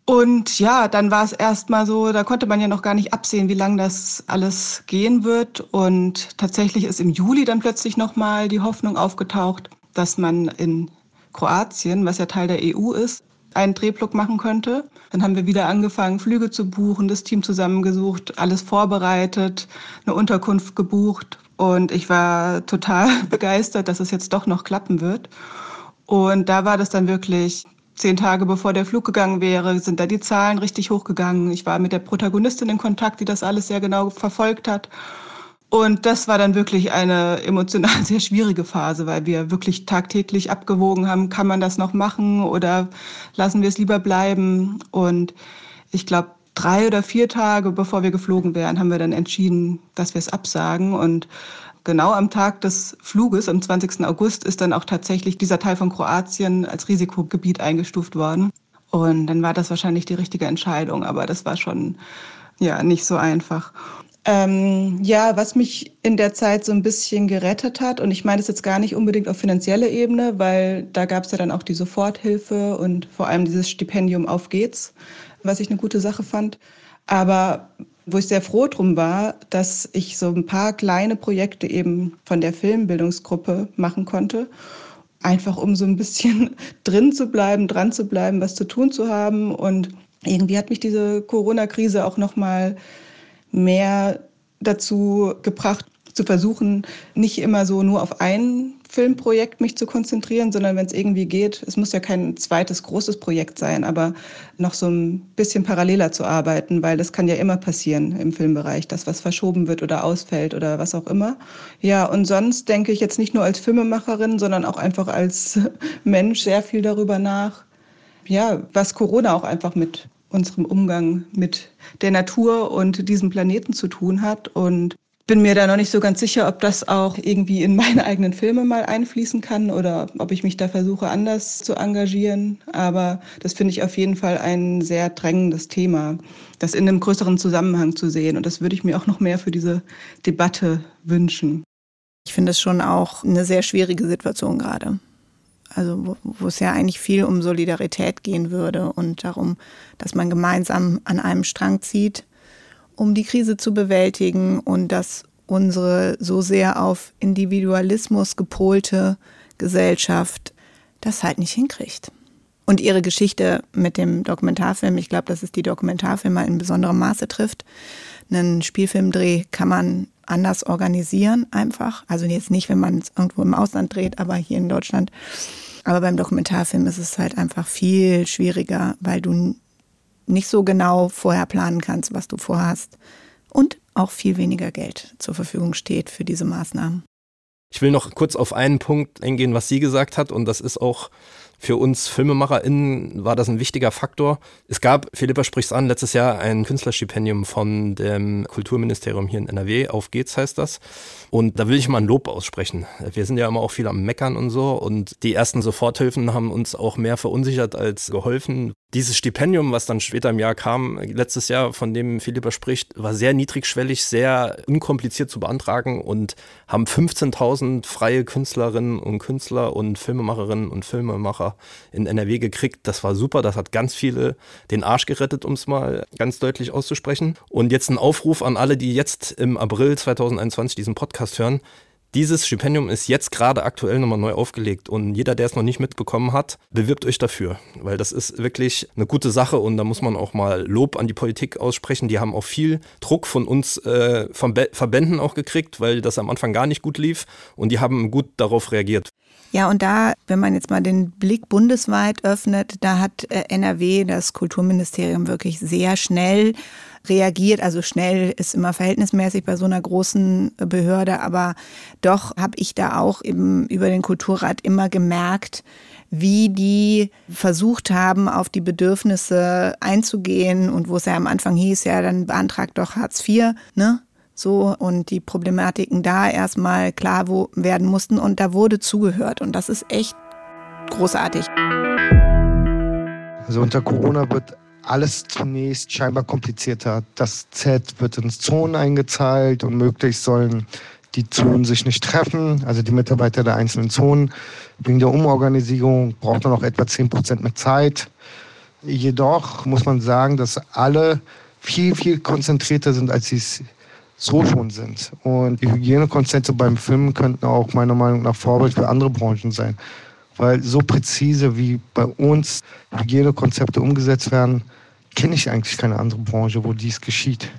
Und ja, dann war es erstmal so, da konnte man ja noch gar nicht absehen, wie lange das alles gehen wird. Und tatsächlich ist im Juli dann plötzlich nochmal die Hoffnung aufgetaucht, dass man in Kroatien, was ja Teil der EU ist, einen Drehblock machen könnte. Dann haben wir wieder angefangen, Flüge zu buchen, das Team zusammengesucht, alles vorbereitet, eine Unterkunft gebucht. Und ich war total begeistert, dass es jetzt doch noch klappen wird. Und da war das dann wirklich zehn Tage bevor der Flug gegangen wäre, sind da die Zahlen richtig hochgegangen. Ich war mit der Protagonistin in Kontakt, die das alles sehr genau verfolgt hat. Und das war dann wirklich eine emotional sehr schwierige Phase, weil wir wirklich tagtäglich abgewogen haben, kann man das noch machen oder lassen wir es lieber bleiben. Und ich glaube, drei oder vier Tage bevor wir geflogen wären, haben wir dann entschieden, dass wir es absagen. Und genau am Tag des Fluges, am 20. August, ist dann auch tatsächlich dieser Teil von Kroatien als Risikogebiet eingestuft worden. Und dann war das wahrscheinlich die richtige Entscheidung, aber das war schon ja nicht so einfach. Ähm, ja, was mich in der Zeit so ein bisschen gerettet hat, und ich meine das jetzt gar nicht unbedingt auf finanzielle Ebene, weil da gab es ja dann auch die Soforthilfe und vor allem dieses Stipendium Auf geht's, was ich eine gute Sache fand. Aber wo ich sehr froh drum war, dass ich so ein paar kleine Projekte eben von der Filmbildungsgruppe machen konnte. Einfach um so ein bisschen drin zu bleiben, dran zu bleiben, was zu tun zu haben. Und irgendwie hat mich diese Corona-Krise auch nochmal mehr dazu gebracht, zu versuchen, nicht immer so nur auf ein Filmprojekt mich zu konzentrieren, sondern wenn es irgendwie geht, es muss ja kein zweites großes Projekt sein, aber noch so ein bisschen paralleler zu arbeiten, weil das kann ja immer passieren im Filmbereich, dass was verschoben wird oder ausfällt oder was auch immer. Ja, und sonst denke ich jetzt nicht nur als Filmemacherin, sondern auch einfach als Mensch sehr viel darüber nach, ja, was Corona auch einfach mit unserem Umgang mit der Natur und diesem Planeten zu tun hat und bin mir da noch nicht so ganz sicher, ob das auch irgendwie in meine eigenen Filme mal einfließen kann oder ob ich mich da versuche, anders zu engagieren. Aber das finde ich auf jeden Fall ein sehr drängendes Thema, das in einem größeren Zusammenhang zu sehen. Und das würde ich mir auch noch mehr für diese Debatte wünschen. Ich finde es schon auch eine sehr schwierige Situation gerade. Also wo, wo, es ja eigentlich viel um Solidarität gehen würde und darum, dass man gemeinsam an einem Strang zieht um die Krise zu bewältigen und dass unsere so sehr auf Individualismus gepolte Gesellschaft das halt nicht hinkriegt. Und ihre Geschichte mit dem Dokumentarfilm, ich glaube, dass es die Dokumentarfilmer in besonderem Maße trifft. Einen Spielfilmdreh kann man anders organisieren einfach. Also jetzt nicht, wenn man es irgendwo im Ausland dreht, aber hier in Deutschland. Aber beim Dokumentarfilm ist es halt einfach viel schwieriger, weil du nicht so genau vorher planen kannst, was du vorhast und auch viel weniger Geld zur Verfügung steht für diese Maßnahmen. Ich will noch kurz auf einen Punkt eingehen, was sie gesagt hat und das ist auch für uns FilmemacherInnen war das ein wichtiger Faktor. Es gab, Philippa spricht's an, letztes Jahr ein Künstlerstipendium von dem Kulturministerium hier in NRW, auf geht's heißt das. Und da will ich mal ein Lob aussprechen. Wir sind ja immer auch viel am Meckern und so und die ersten Soforthilfen haben uns auch mehr verunsichert als geholfen. Dieses Stipendium, was dann später im Jahr kam, letztes Jahr, von dem Philippa spricht, war sehr niedrigschwellig, sehr unkompliziert zu beantragen und haben 15.000 freie Künstlerinnen und Künstler und Filmemacherinnen und Filmemacher in NRW gekriegt. Das war super. Das hat ganz viele den Arsch gerettet, um es mal ganz deutlich auszusprechen. Und jetzt ein Aufruf an alle, die jetzt im April 2021 diesen Podcast hören. Dieses Stipendium ist jetzt gerade aktuell nochmal neu aufgelegt und jeder, der es noch nicht mitbekommen hat, bewirbt euch dafür, weil das ist wirklich eine gute Sache und da muss man auch mal Lob an die Politik aussprechen. Die haben auch viel Druck von uns äh, von Be Verbänden auch gekriegt, weil das am Anfang gar nicht gut lief und die haben gut darauf reagiert. Ja, und da, wenn man jetzt mal den Blick bundesweit öffnet, da hat äh, NRW, das Kulturministerium, wirklich sehr schnell reagiert. Also schnell ist immer verhältnismäßig bei so einer großen Behörde, aber doch habe ich da auch eben über den Kulturrat immer gemerkt, wie die versucht haben, auf die Bedürfnisse einzugehen und wo es ja am Anfang hieß, ja, dann beantragt doch Hartz IV, ne? So, und die Problematiken da erstmal klar werden mussten und da wurde zugehört und das ist echt großartig. Also unter Corona wird alles zunächst scheinbar komplizierter. Das Z wird ins Zonen eingezahlt und möglichst sollen die Zonen sich nicht treffen, also die Mitarbeiter der einzelnen Zonen. Wegen der Umorganisierung braucht man noch etwa 10 Prozent mehr Zeit. Jedoch muss man sagen, dass alle viel, viel konzentrierter sind, als sie es so schon sind. Und die Hygienekonzepte beim Filmen könnten auch meiner Meinung nach Vorbild für andere Branchen sein. Weil so präzise wie bei uns Hygienekonzepte umgesetzt werden, kenne ich eigentlich keine andere Branche, wo dies geschieht.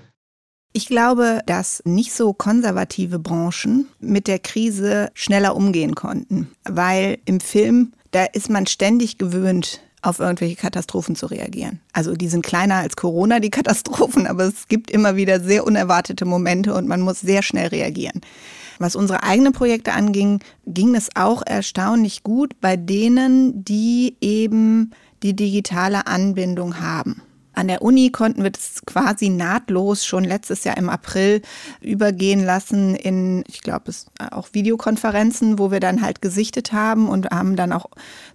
Ich glaube, dass nicht so konservative Branchen mit der Krise schneller umgehen konnten, weil im Film, da ist man ständig gewöhnt, auf irgendwelche Katastrophen zu reagieren. Also die sind kleiner als Corona, die Katastrophen, aber es gibt immer wieder sehr unerwartete Momente und man muss sehr schnell reagieren. Was unsere eigenen Projekte anging, ging es auch erstaunlich gut bei denen, die eben die digitale Anbindung haben. An der Uni konnten wir das quasi nahtlos schon letztes Jahr im April übergehen lassen in, ich glaube, es auch Videokonferenzen, wo wir dann halt gesichtet haben und haben dann auch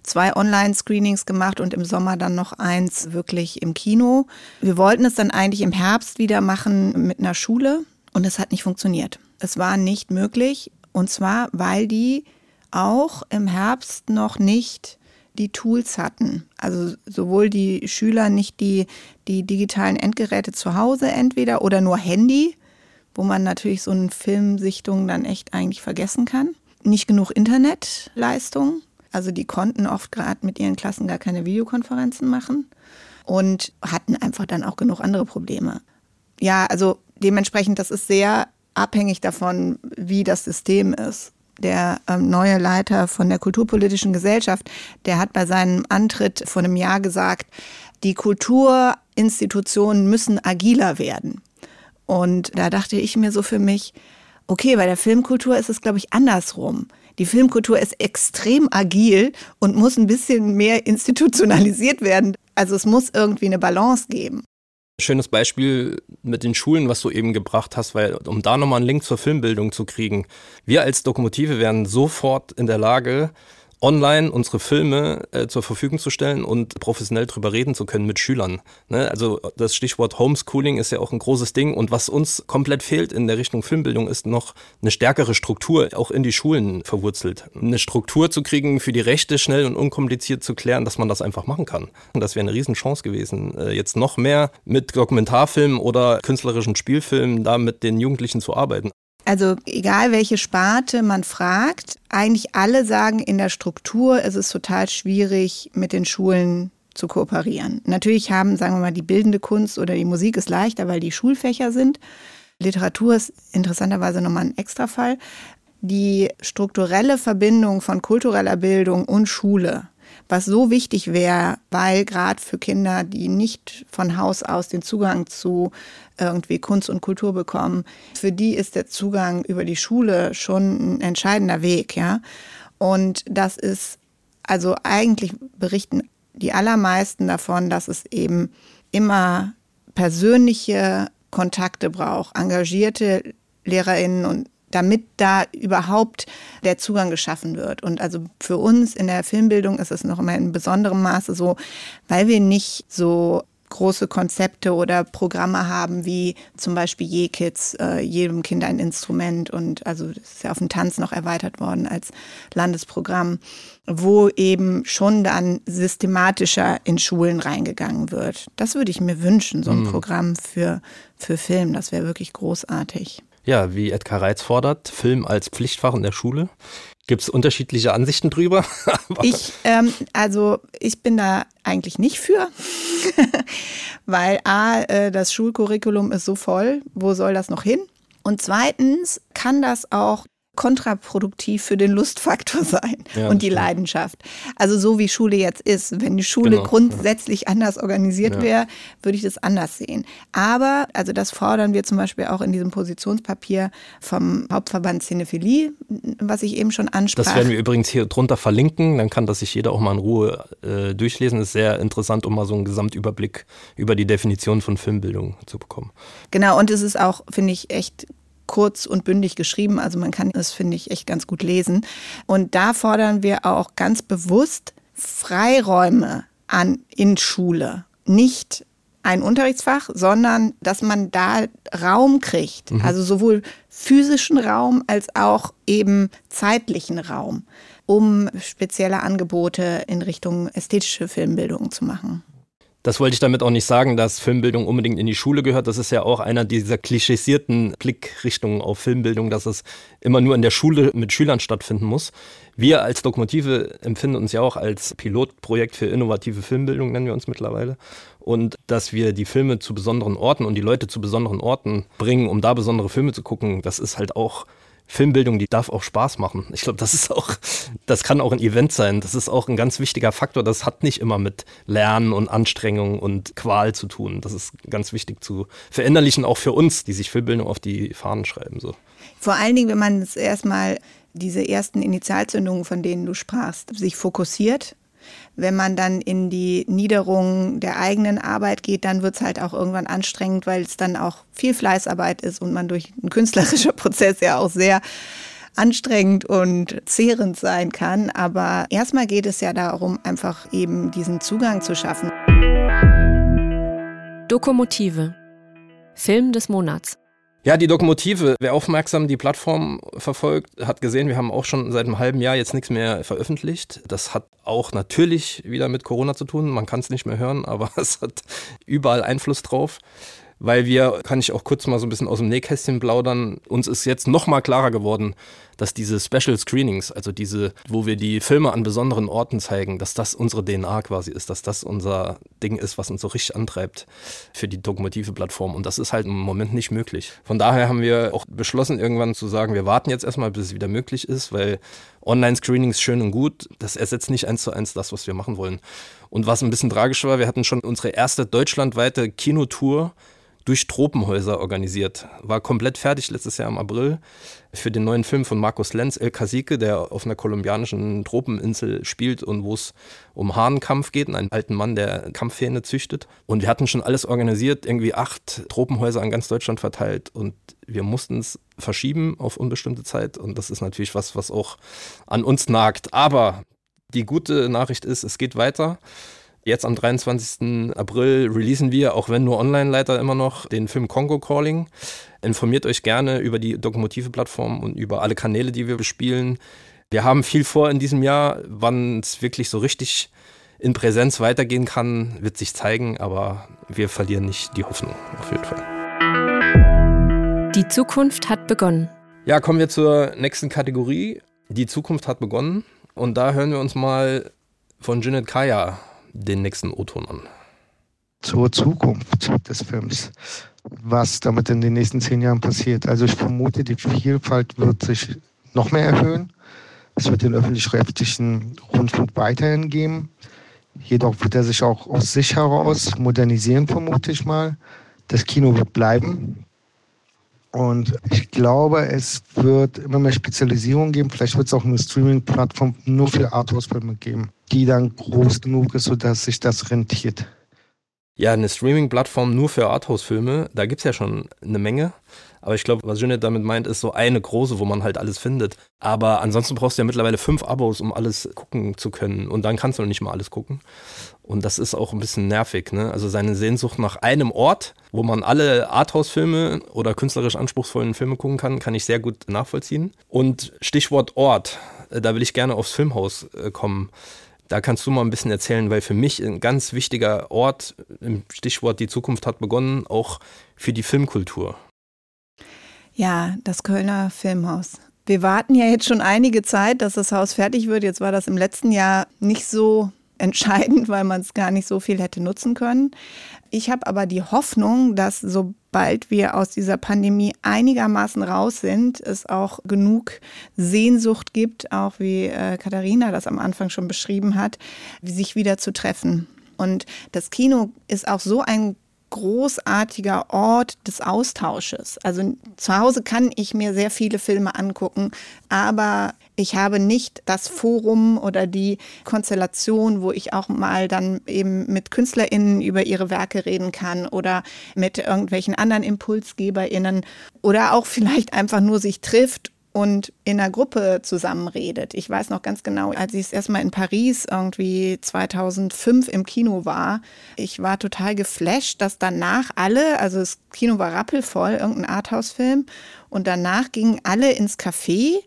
zwei Online-Screenings gemacht und im Sommer dann noch eins wirklich im Kino. Wir wollten es dann eigentlich im Herbst wieder machen mit einer Schule Und es hat nicht funktioniert. Es war nicht möglich. Und zwar, weil die auch im Herbst noch nicht die Tools hatten. Also sowohl die Schüler nicht die, die digitalen Endgeräte zu Hause entweder oder nur Handy, wo man natürlich so eine Filmsichtung dann echt eigentlich vergessen kann. Nicht genug Internetleistung. Also die konnten oft gerade mit ihren Klassen gar keine Videokonferenzen machen und hatten einfach dann auch genug andere Probleme. Ja, also dementsprechend, das ist sehr abhängig davon, wie das System ist. Der ähm, neue Leiter von der Kulturpolitischen Gesellschaft, der hat bei seinem Antritt vor einem Jahr gesagt, die Kulturinstitutionen müssen agiler werden. Und da dachte ich mir so für mich, okay, bei der Filmkultur ist es, glaube ich, andersrum. Die Filmkultur ist extrem agil und muss ein bisschen mehr institutionalisiert werden. Also es muss irgendwie eine Balance geben. Schönes Beispiel mit den Schulen, was du eben gebracht hast, weil um da nochmal einen Link zur Filmbildung zu kriegen. Wir als Lokomotive werden sofort in der Lage, online unsere Filme äh, zur Verfügung zu stellen und professionell drüber reden zu können mit Schülern. Ne? Also das Stichwort Homeschooling ist ja auch ein großes Ding und was uns komplett fehlt in der Richtung Filmbildung ist noch eine stärkere Struktur auch in die Schulen verwurzelt. Eine Struktur zu kriegen für die Rechte schnell und unkompliziert zu klären, dass man das einfach machen kann. Und das wäre eine Riesenchance gewesen, äh, jetzt noch mehr mit Dokumentarfilmen oder künstlerischen Spielfilmen da mit den Jugendlichen zu arbeiten. Also egal welche Sparte man fragt, eigentlich alle sagen, in der Struktur ist es total schwierig, mit den Schulen zu kooperieren. Natürlich haben, sagen wir mal, die bildende Kunst oder die Musik ist leichter, weil die Schulfächer sind. Literatur ist interessanterweise nochmal ein Extrafall. Die strukturelle Verbindung von kultureller Bildung und Schule was so wichtig wäre, weil gerade für Kinder, die nicht von Haus aus den Zugang zu irgendwie Kunst und Kultur bekommen, für die ist der Zugang über die Schule schon ein entscheidender Weg, ja. Und das ist, also eigentlich berichten die allermeisten davon, dass es eben immer persönliche Kontakte braucht, engagierte Lehrerinnen und damit da überhaupt der Zugang geschaffen wird. Und also für uns in der Filmbildung ist es noch immer in besonderem Maße so, weil wir nicht so große Konzepte oder Programme haben, wie zum Beispiel Je-Kids, äh, jedem Kind ein Instrument und also das ist ja auf den Tanz noch erweitert worden als Landesprogramm, wo eben schon dann systematischer in Schulen reingegangen wird. Das würde ich mir wünschen, so ein mhm. Programm für, für Film, das wäre wirklich großartig. Ja, wie Edgar Reitz fordert, Film als Pflichtfach in der Schule. Gibt es unterschiedliche Ansichten drüber? ich, ähm, also ich bin da eigentlich nicht für, weil A, äh, das Schulcurriculum ist so voll, wo soll das noch hin? Und zweitens kann das auch kontraproduktiv für den Lustfaktor sein ja, und die stimmt. Leidenschaft. Also so wie Schule jetzt ist. Wenn die Schule genau, grundsätzlich ja. anders organisiert ja. wäre, würde ich das anders sehen. Aber, also das fordern wir zum Beispiel auch in diesem Positionspapier vom Hauptverband Cinephilie, was ich eben schon ansprach. Das werden wir übrigens hier drunter verlinken, dann kann das sich jeder auch mal in Ruhe äh, durchlesen. Ist sehr interessant, um mal so einen Gesamtüberblick über die Definition von Filmbildung zu bekommen. Genau, und es ist auch, finde ich, echt kurz und bündig geschrieben. Also man kann es, finde ich, echt ganz gut lesen. Und da fordern wir auch ganz bewusst Freiräume an in Schule. Nicht ein Unterrichtsfach, sondern dass man da Raum kriegt. Mhm. Also sowohl physischen Raum als auch eben zeitlichen Raum, um spezielle Angebote in Richtung ästhetische Filmbildung zu machen. Das wollte ich damit auch nicht sagen, dass Filmbildung unbedingt in die Schule gehört. Das ist ja auch einer dieser klischisierten Blickrichtungen auf Filmbildung, dass es immer nur in der Schule mit Schülern stattfinden muss. Wir als Lokomotive empfinden uns ja auch als Pilotprojekt für innovative Filmbildung, nennen wir uns mittlerweile. Und dass wir die Filme zu besonderen Orten und die Leute zu besonderen Orten bringen, um da besondere Filme zu gucken, das ist halt auch Filmbildung, die darf auch Spaß machen. Ich glaube, das ist auch, das kann auch ein Event sein. Das ist auch ein ganz wichtiger Faktor. Das hat nicht immer mit Lernen und Anstrengung und Qual zu tun. Das ist ganz wichtig zu verinnerlichen, auch für uns, die sich Filmbildung auf die Fahnen schreiben. So. Vor allen Dingen, wenn man es erstmal diese ersten Initialzündungen, von denen du sprachst, sich fokussiert wenn man dann in die Niederung der eigenen Arbeit geht, dann wird es halt auch irgendwann anstrengend, weil es dann auch viel Fleißarbeit ist und man durch einen künstlerischen Prozess ja auch sehr anstrengend und zehrend sein kann. Aber erstmal geht es ja darum, einfach eben diesen Zugang zu schaffen. Dokomotive. Film des Monats. Ja, die Dokumotive. Wer aufmerksam die Plattform verfolgt, hat gesehen, wir haben auch schon seit einem halben Jahr jetzt nichts mehr veröffentlicht. Das hat auch natürlich wieder mit Corona zu tun. Man kann es nicht mehr hören, aber es hat überall Einfluss drauf weil wir, kann ich auch kurz mal so ein bisschen aus dem Nähkästchen plaudern, uns ist jetzt noch mal klarer geworden, dass diese Special Screenings, also diese, wo wir die Filme an besonderen Orten zeigen, dass das unsere DNA quasi ist, dass das unser Ding ist, was uns so richtig antreibt für die dokumentive Plattform. Und das ist halt im Moment nicht möglich. Von daher haben wir auch beschlossen, irgendwann zu sagen, wir warten jetzt erstmal, bis es wieder möglich ist, weil Online-Screenings schön und gut, das ersetzt nicht eins zu eins das, was wir machen wollen. Und was ein bisschen tragisch war, wir hatten schon unsere erste deutschlandweite Kinotour durch Tropenhäuser organisiert. War komplett fertig letztes Jahr im April für den neuen Film von Markus Lenz, El Cacique, der auf einer kolumbianischen Tropeninsel spielt und wo es um Hahnenkampf geht, einen alten Mann, der Kampfhähne züchtet. Und wir hatten schon alles organisiert, irgendwie acht Tropenhäuser an ganz Deutschland verteilt und wir mussten es verschieben auf unbestimmte Zeit und das ist natürlich was, was auch an uns nagt. Aber die gute Nachricht ist, es geht weiter. Jetzt am 23. April releasen wir, auch wenn nur online leider immer noch, den Film Congo Calling. Informiert euch gerne über die dokumentive Plattform und über alle Kanäle, die wir bespielen. Wir haben viel vor in diesem Jahr. Wann es wirklich so richtig in Präsenz weitergehen kann, wird sich zeigen, aber wir verlieren nicht die Hoffnung, auf jeden Fall. Die Zukunft hat begonnen. Ja, kommen wir zur nächsten Kategorie. Die Zukunft hat begonnen. Und da hören wir uns mal von Janet Kaya den nächsten O-Ton an. Zur Zukunft des Films, was damit in den nächsten zehn Jahren passiert. Also ich vermute, die Vielfalt wird sich noch mehr erhöhen. Es wird den öffentlich-rechtlichen Rundfunk weiterhin geben. Jedoch wird er sich auch aus sich heraus modernisieren, vermute ich mal. Das Kino wird bleiben. Und ich glaube, es wird immer mehr Spezialisierung geben. Vielleicht wird es auch eine Streaming-Plattform nur für Arthouse-Filme geben, die dann groß genug ist, sodass sich das rentiert. Ja, eine Streaming-Plattform nur für Arthouse-Filme, da gibt es ja schon eine Menge. Aber ich glaube, was Jeanette damit meint, ist so eine große, wo man halt alles findet. Aber ansonsten brauchst du ja mittlerweile fünf Abos, um alles gucken zu können. Und dann kannst du noch nicht mal alles gucken. Und das ist auch ein bisschen nervig. Ne? Also seine Sehnsucht nach einem Ort, wo man alle Arthouse-Filme oder künstlerisch anspruchsvollen Filme gucken kann, kann ich sehr gut nachvollziehen. Und Stichwort Ort, äh, da will ich gerne aufs Filmhaus äh, kommen. Da kannst du mal ein bisschen erzählen, weil für mich ein ganz wichtiger Ort im Stichwort Die Zukunft hat begonnen, auch für die Filmkultur. Ja, das Kölner Filmhaus. Wir warten ja jetzt schon einige Zeit, dass das Haus fertig wird. Jetzt war das im letzten Jahr nicht so entscheidend, weil man es gar nicht so viel hätte nutzen können. Ich habe aber die Hoffnung, dass sobald wir aus dieser Pandemie einigermaßen raus sind, es auch genug Sehnsucht gibt, auch wie äh, Katharina das am Anfang schon beschrieben hat, sich wieder zu treffen. Und das Kino ist auch so ein großartiger Ort des Austausches. Also zu Hause kann ich mir sehr viele Filme angucken, aber ich habe nicht das Forum oder die Konstellation, wo ich auch mal dann eben mit KünstlerInnen über ihre Werke reden kann oder mit irgendwelchen anderen ImpulsgeberInnen oder auch vielleicht einfach nur sich trifft und in einer Gruppe zusammenredet. Ich weiß noch ganz genau, als ich es erstmal in Paris irgendwie 2005 im Kino war, ich war total geflasht, dass danach alle, also das Kino war rappelvoll, irgendein Arthouse-Film, und danach gingen alle ins Café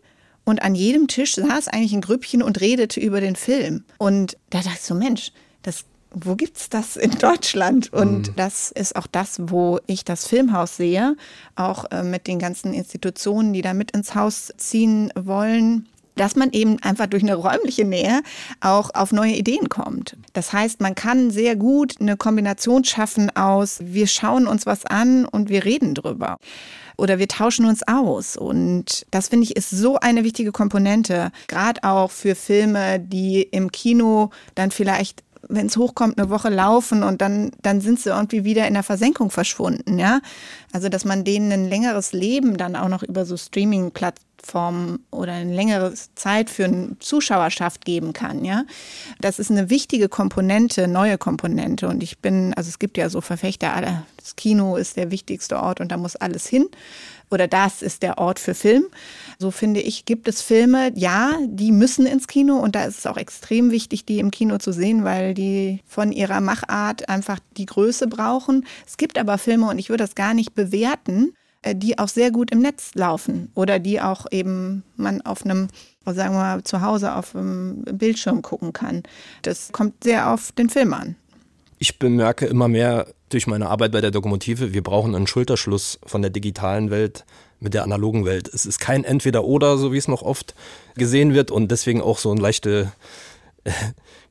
und an jedem Tisch saß eigentlich ein Grüppchen und redete über den Film. Und da dachte ich so, Mensch, das wo gibt es das in Deutschland? Und mhm. das ist auch das, wo ich das Filmhaus sehe, auch äh, mit den ganzen Institutionen, die da mit ins Haus ziehen wollen dass man eben einfach durch eine räumliche Nähe auch auf neue Ideen kommt. Das heißt, man kann sehr gut eine Kombination schaffen aus, wir schauen uns was an und wir reden drüber. Oder wir tauschen uns aus. Und das finde ich ist so eine wichtige Komponente, gerade auch für Filme, die im Kino dann vielleicht wenn es hochkommt, eine Woche laufen und dann, dann sind sie irgendwie wieder in der Versenkung verschwunden, ja. Also, dass man denen ein längeres Leben dann auch noch über so Streaming-Plattformen oder eine längere Zeit für eine Zuschauerschaft geben kann, ja. Das ist eine wichtige Komponente, neue Komponente. Und ich bin, also es gibt ja so Verfechter, das Kino ist der wichtigste Ort und da muss alles hin oder das ist der Ort für Film. So finde ich, gibt es Filme, ja, die müssen ins Kino und da ist es auch extrem wichtig, die im Kino zu sehen, weil die von ihrer Machart einfach die Größe brauchen. Es gibt aber Filme und ich würde das gar nicht bewerten, äh, die auch sehr gut im Netz laufen oder die auch eben man auf einem, sagen wir mal, zu Hause auf einem Bildschirm gucken kann. Das kommt sehr auf den Film an. Ich bemerke immer mehr durch meine Arbeit bei der Dokumentive, wir brauchen einen Schulterschluss von der digitalen Welt mit der analogen Welt. Es ist kein Entweder-Oder, so wie es noch oft gesehen wird und deswegen auch so ein leichte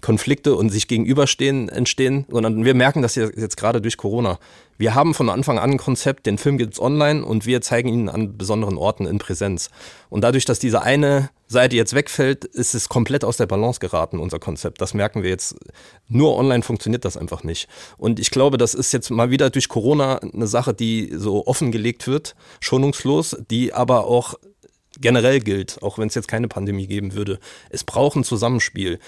Konflikte und sich gegenüberstehen entstehen, sondern wir merken das jetzt gerade durch Corona. Wir haben von Anfang an ein Konzept, den Film gibt's online und wir zeigen ihn an besonderen Orten in Präsenz. Und dadurch, dass diese eine Seite jetzt wegfällt, ist es komplett aus der Balance geraten, unser Konzept. Das merken wir jetzt. Nur online funktioniert das einfach nicht. Und ich glaube, das ist jetzt mal wieder durch Corona eine Sache, die so offengelegt wird, schonungslos, die aber auch generell gilt, auch wenn es jetzt keine Pandemie geben würde. Es braucht ein Zusammenspiel.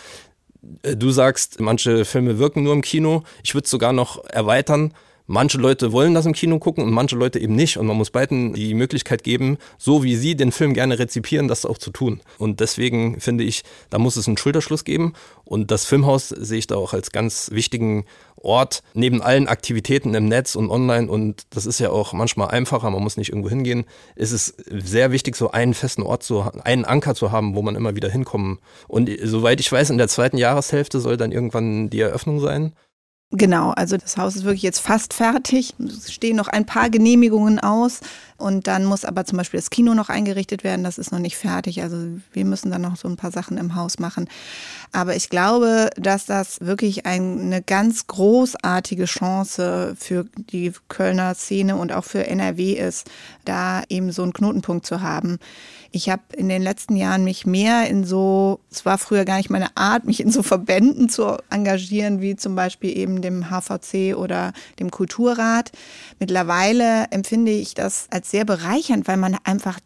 Äh, du sagst, manche Filme wirken nur im Kino. Ich würde es sogar noch erweitern. Manche Leute wollen das im Kino gucken und manche Leute eben nicht. Und man muss beiden die Möglichkeit geben, so wie sie den Film gerne rezipieren, das auch zu tun. Und deswegen finde ich, da muss es einen Schulterschluss geben. Und das Filmhaus sehe ich da auch als ganz wichtigen Ort neben allen Aktivitäten im Netz und online. Und das ist ja auch manchmal einfacher, man muss nicht irgendwo hingehen. Ist es sehr wichtig, so einen festen Ort zu einen Anker zu haben, wo man immer wieder hinkommen. Und soweit ich weiß, in der zweiten Jahreshälfte soll dann irgendwann die Eröffnung sein. Genau, also das Haus ist wirklich jetzt fast fertig. Es stehen noch ein paar Genehmigungen aus und dann muss aber zum Beispiel das Kino noch eingerichtet werden. Das ist noch nicht fertig. Also wir müssen dann noch so ein paar Sachen im Haus machen. Aber ich glaube, dass das wirklich eine ganz großartige Chance für die Kölner Szene und auch für NRW ist, da eben so einen Knotenpunkt zu haben. Ich habe in den letzten Jahren mich mehr in so, es war früher gar nicht meine Art, mich in so Verbänden zu engagieren, wie zum Beispiel eben dem HVC oder dem Kulturrat. Mittlerweile empfinde ich das als sehr bereichernd, weil man einfach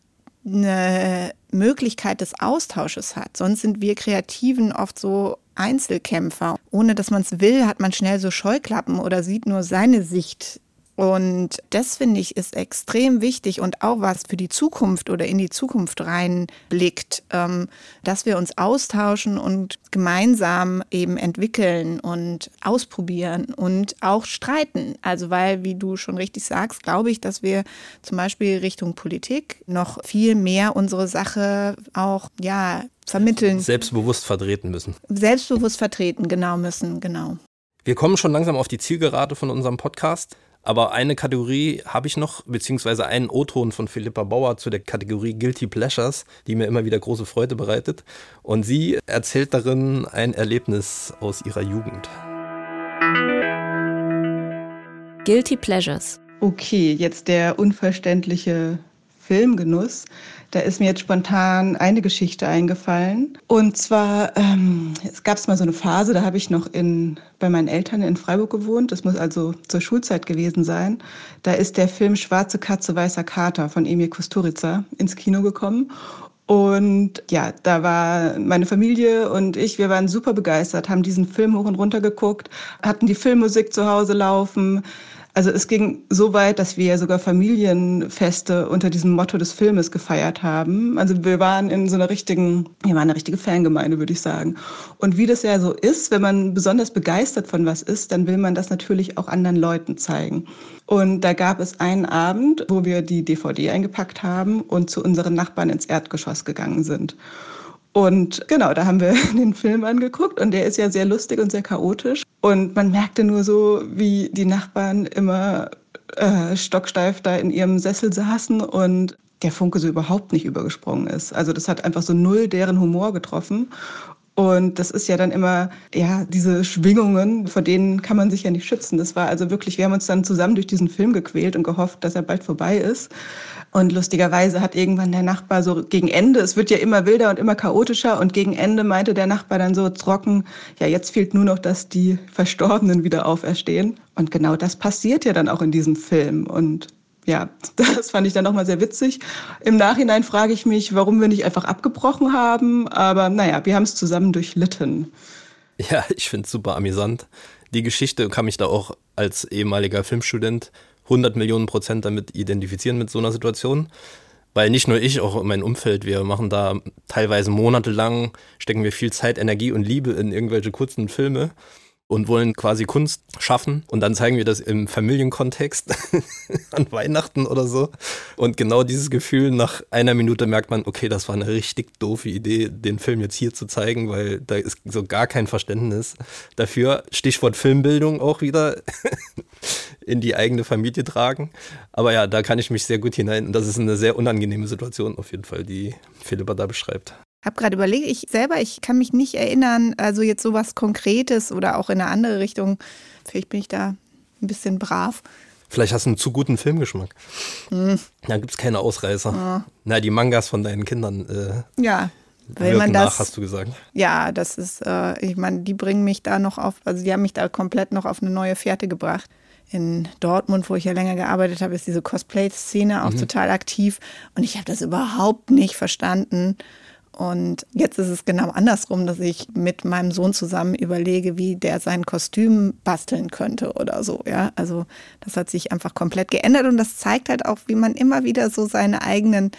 eine Möglichkeit des Austausches hat. Sonst sind wir Kreativen oft so Einzelkämpfer. Ohne dass man es will, hat man schnell so Scheuklappen oder sieht nur seine Sicht und das finde ich ist extrem wichtig und auch was für die Zukunft oder in die Zukunft reinblickt, ähm, dass wir uns austauschen und gemeinsam eben entwickeln und ausprobieren und auch streiten. Also weil, wie du schon richtig sagst, glaube ich, dass wir zum Beispiel Richtung Politik noch viel mehr unsere Sache auch ja vermitteln. Selbstbewusst vertreten müssen. Selbstbewusst vertreten, genau müssen, genau. Wir kommen schon langsam auf die Zielgerade von unserem Podcast. Aber eine Kategorie habe ich noch, beziehungsweise einen O-Ton von Philippa Bauer zu der Kategorie Guilty Pleasures, die mir immer wieder große Freude bereitet. Und sie erzählt darin ein Erlebnis aus ihrer Jugend. Guilty Pleasures. Okay, jetzt der unverständliche Filmgenuss. Da ist mir jetzt spontan eine Geschichte eingefallen. Und zwar, ähm, es gab mal so eine Phase, da habe ich noch in, bei meinen Eltern in Freiburg gewohnt. Das muss also zur Schulzeit gewesen sein. Da ist der Film Schwarze Katze, Weißer Kater von Emil Kusturica ins Kino gekommen. Und ja, da war meine Familie und ich, wir waren super begeistert, haben diesen Film hoch und runter geguckt, hatten die Filmmusik zu Hause laufen, also es ging so weit, dass wir sogar Familienfeste unter diesem Motto des Filmes gefeiert haben. Also wir waren in so einer richtigen, wir waren eine richtige Fangemeinde, würde ich sagen. Und wie das ja so ist, wenn man besonders begeistert von was ist, dann will man das natürlich auch anderen Leuten zeigen. Und da gab es einen Abend, wo wir die DVD eingepackt haben und zu unseren Nachbarn ins Erdgeschoss gegangen sind. Und genau, da haben wir den Film angeguckt und der ist ja sehr lustig und sehr chaotisch. Und man merkte nur so, wie die Nachbarn immer äh, stocksteif da in ihrem Sessel saßen und der Funke so überhaupt nicht übergesprungen ist. Also das hat einfach so null deren Humor getroffen. Und das ist ja dann immer, ja, diese Schwingungen, vor denen kann man sich ja nicht schützen. Das war also wirklich, wir haben uns dann zusammen durch diesen Film gequält und gehofft, dass er bald vorbei ist. Und lustigerweise hat irgendwann der Nachbar so gegen Ende, es wird ja immer wilder und immer chaotischer und gegen Ende meinte der Nachbar dann so trocken, ja, jetzt fehlt nur noch, dass die Verstorbenen wieder auferstehen. Und genau das passiert ja dann auch in diesem Film. Und ja, das fand ich dann nochmal sehr witzig. Im Nachhinein frage ich mich, warum wir nicht einfach abgebrochen haben. Aber naja, wir haben es zusammen durchlitten. Ja, ich finde es super amüsant. Die Geschichte kann mich da auch als ehemaliger Filmstudent 100 Millionen Prozent damit identifizieren mit so einer Situation. Weil nicht nur ich, auch mein Umfeld, wir machen da teilweise monatelang, stecken wir viel Zeit, Energie und Liebe in irgendwelche kurzen Filme. und wollen quasi Kunst schaffen und dann zeigen wir das im Familienkontext an Weihnachten oder so. Und genau dieses Gefühl, nach einer Minute merkt man, okay, das war eine richtig doofe Idee, den Film jetzt hier zu zeigen, weil da ist so gar kein Verständnis dafür. Stichwort Filmbildung auch wieder in die eigene Familie tragen. Aber ja, da kann ich mich sehr gut hinein. Und das ist eine sehr unangenehme Situation auf jeden Fall, die Philippa da beschreibt habe gerade überlegt, ich selber, ich kann mich nicht erinnern, also jetzt sowas Konkretes oder auch in eine andere Richtung. Vielleicht bin ich da ein bisschen brav. Vielleicht hast du einen zu guten Filmgeschmack. Hm. Da gibt es keine Ausreißer. Ja. Na, die Mangas von deinen Kindern. Äh, ja. Weil man das, nach, hast du gesagt. Ja, das ist, äh, ich meine, die bringen mich da noch auf, also die haben mich da komplett noch auf eine neue Fährte gebracht. In Dortmund, wo ich ja länger gearbeitet habe, ist diese Cosplay-Szene auch mhm. total aktiv. Und ich habe das überhaupt nicht verstanden und jetzt ist es genau andersrum, dass ich mit meinem Sohn zusammen überlege, wie der sein Kostüm basteln könnte oder so. Ja, also das hat sich einfach komplett geändert und das zeigt halt auch, wie man immer wieder so seine eigenen,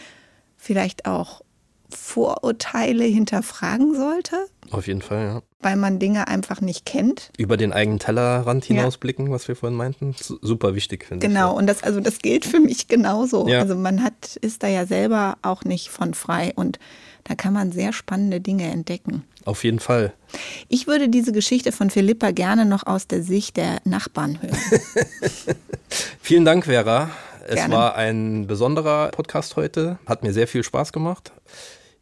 vielleicht auch Vorurteile hinterfragen sollte. Auf jeden Fall, ja. Weil man Dinge einfach nicht kennt. Über den eigenen Tellerrand hinausblicken, ja. was wir vorhin meinten. Super wichtig, finde genau. ich. Genau, und das, also das gilt für mich genauso. Ja. Also man hat, ist da ja selber auch nicht von frei und da kann man sehr spannende Dinge entdecken. Auf jeden Fall. Ich würde diese Geschichte von Philippa gerne noch aus der Sicht der Nachbarn hören. Vielen Dank, Vera. Es gerne. war ein besonderer Podcast heute. Hat mir sehr viel Spaß gemacht.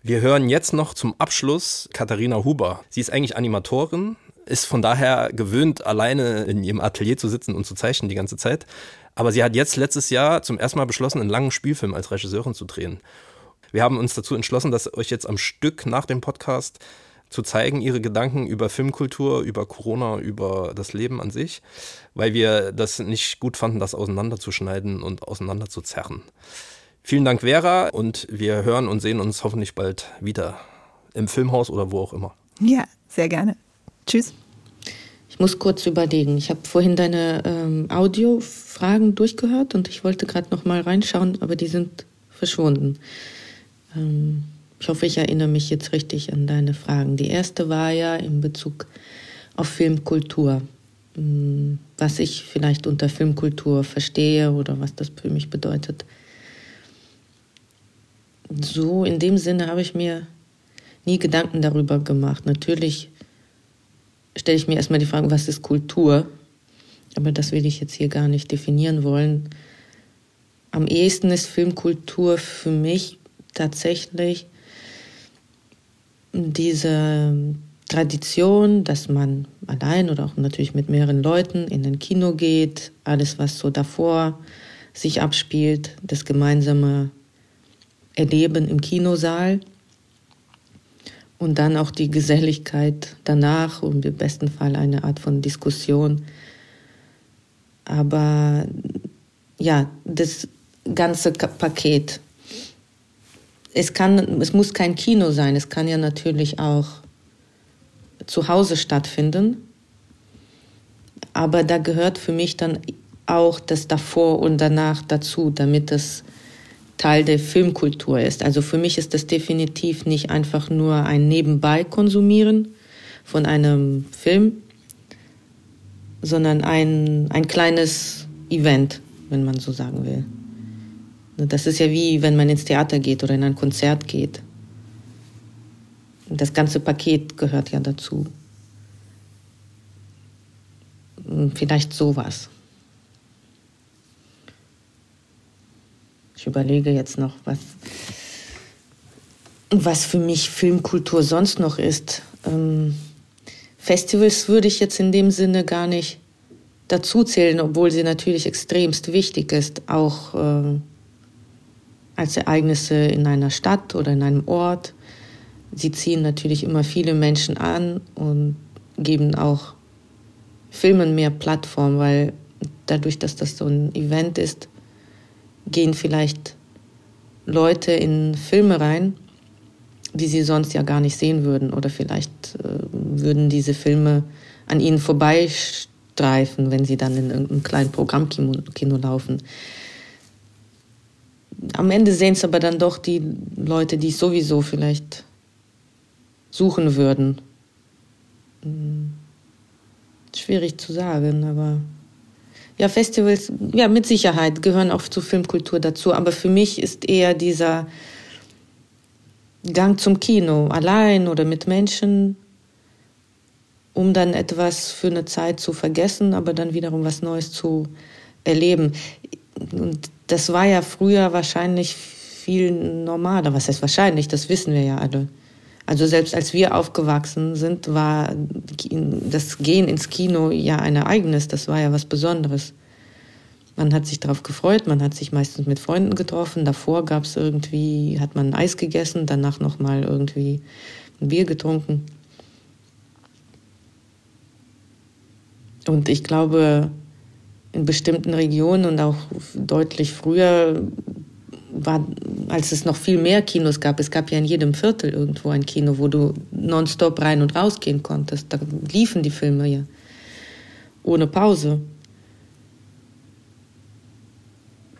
Wir hören jetzt noch zum Abschluss Katharina Huber. Sie ist eigentlich Animatorin, ist von daher gewöhnt, alleine in ihrem Atelier zu sitzen und zu zeichnen die ganze Zeit. Aber sie hat jetzt letztes Jahr zum ersten Mal beschlossen, einen langen Spielfilm als Regisseurin zu drehen. Wir haben uns dazu entschlossen, das euch jetzt am Stück nach dem Podcast zu zeigen, ihre Gedanken über Filmkultur, über Corona, über das Leben an sich, weil wir das nicht gut fanden, das auseinanderzuschneiden und auseinanderzuzerren. Vielen Dank, Vera, und wir hören und sehen uns hoffentlich bald wieder im Filmhaus oder wo auch immer. Ja, sehr gerne. Tschüss. Ich muss kurz überlegen. Ich habe vorhin deine ähm, Audiofragen durchgehört und ich wollte gerade noch mal reinschauen, aber die sind verschwunden. Ähm, ich hoffe, ich erinnere mich jetzt richtig an deine Fragen. Die erste war ja in Bezug auf Filmkultur. Ähm, was ich vielleicht unter Filmkultur verstehe oder was das für mich bedeutet. So, in dem Sinne habe ich mir nie Gedanken darüber gemacht. Natürlich stelle ich mir erstmal die Frage, was ist Kultur? Aber das will ich jetzt hier gar nicht definieren wollen. Am ehesten ist Filmkultur für mich tatsächlich diese Tradition, dass man allein oder auch natürlich mit mehreren Leuten in ein Kino geht, alles, was so davor sich abspielt, das gemeinsame Erleben im Kinosaal und dann auch die Geselligkeit danach und im besten Fall eine Art von Diskussion. Aber ja, das ganze Paket es kann, es muss kein Kino sein, es kann ja natürlich auch zu Hause stattfinden. Aber da gehört für mich dann auch das davor und danach dazu, damit es Teil der Filmkultur ist. Also für mich ist das definitiv nicht einfach nur ein Nebenbei konsumieren von einem Film, sondern ein, ein kleines Event, wenn man so sagen will. Das ist ja wie, wenn man ins Theater geht oder in ein Konzert geht. Das ganze Paket gehört ja dazu. Vielleicht sowas. Ich überlege jetzt noch, was, was für mich Filmkultur sonst noch ist. Ähm, Festivals würde ich jetzt in dem Sinne gar nicht dazu zählen, obwohl sie natürlich extremst wichtig ist. Auch äh, als Ereignisse in einer Stadt oder in einem Ort. Sie ziehen natürlich immer viele Menschen an und geben auch Filmen mehr Plattform, weil dadurch, dass das so ein Event ist, gehen vielleicht Leute in Filme rein, die sie sonst ja gar nicht sehen würden. Oder vielleicht äh, würden diese Filme an ihnen vorbeistreifen, wenn sie dann in irgendeinem kleinen Programmkino laufen am Ende sehen es aber dann doch die Leute, die sowieso vielleicht suchen würden. Schwierig zu sagen, aber ja, Festivals, ja, mit Sicherheit gehören auch zur Filmkultur dazu. Aber für mich ist eher dieser Gang zum Kino, allein oder mit Menschen, um dann etwas für eine Zeit zu vergessen, aber dann wiederum was Neues zu erleben. Und das war ja früher wahrscheinlich viel normaler. Was heißt wahrscheinlich? Das wissen wir ja alle. Also selbst als wir aufgewachsen sind, war das Gehen ins Kino ja ein Ereignis. Das war ja was Besonderes. Man hat sich darauf gefreut, man hat sich meistens mit Freunden getroffen. Davor gab es irgendwie, hat man Eis gegessen, danach nochmal irgendwie ein Bier getrunken. Und ich glaube, in bestimmten Regionen und auch deutlich früher war, als es noch viel mehr Kinos gab, es gab ja in jedem Viertel irgendwo ein Kino, wo du nonstop rein und rausgehen konntest. Da liefen die Filme ja ohne Pause.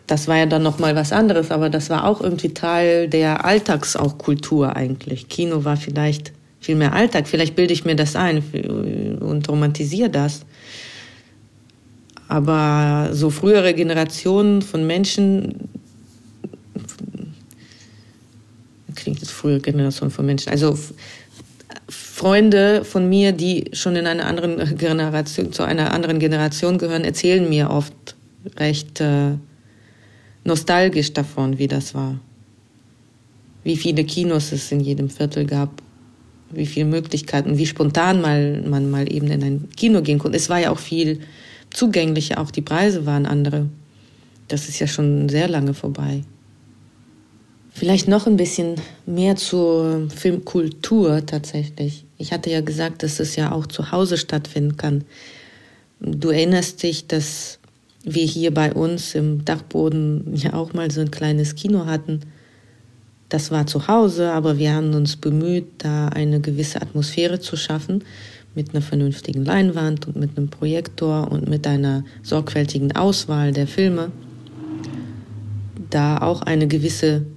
Das war ja dann noch mal was anderes, aber das war auch irgendwie Teil der Alltags auch Kultur eigentlich. Kino war vielleicht viel mehr Alltag. Vielleicht bilde ich mir das ein und romantisiere das. Aber so frühere Generationen von Menschen, klingt das frühere Generation von Menschen, also Freunde von mir, die schon in einer anderen Generation, zu einer anderen Generation gehören, erzählen mir oft recht äh, nostalgisch davon, wie das war. Wie viele Kinos es in jedem Viertel gab, wie viele Möglichkeiten, wie spontan mal, man mal eben in ein Kino gehen konnte. Es war ja auch viel zugänglicher, auch die Preise waren andere. Das ist ja schon sehr lange vorbei. Vielleicht noch ein bisschen mehr zur Filmkultur tatsächlich. Ich hatte ja gesagt, dass es ja auch zu Hause stattfinden kann. Du erinnerst dich, dass wir hier bei uns im Dachboden ja auch mal so ein kleines Kino hatten. Das war zu Hause, aber wir haben uns bemüht, da eine gewisse Atmosphäre zu schaffen mit einer vernünftigen Leinwand und mit einem Projektor und mit einer sorgfältigen Auswahl der Filme, da auch eine gewisse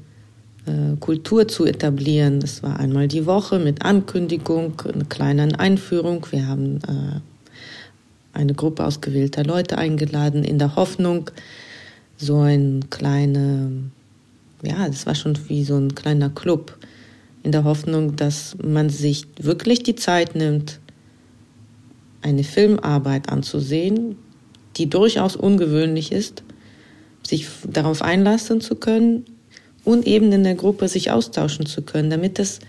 Kultur zu etablieren. Das war einmal die Woche mit Ankündigung, einer kleinen Einführung. Wir haben äh, eine Gruppe ausgewählter Leute eingeladen in der Hoffnung, so ein kleine, ja, das war schon wie so ein kleiner Club, in der Hoffnung, dass man sich wirklich die Zeit nimmt, eine Filmarbeit anzusehen, die durchaus ungewöhnlich ist, sich darauf einlassen zu können und eben in der Gruppe sich austauschen zu können, damit es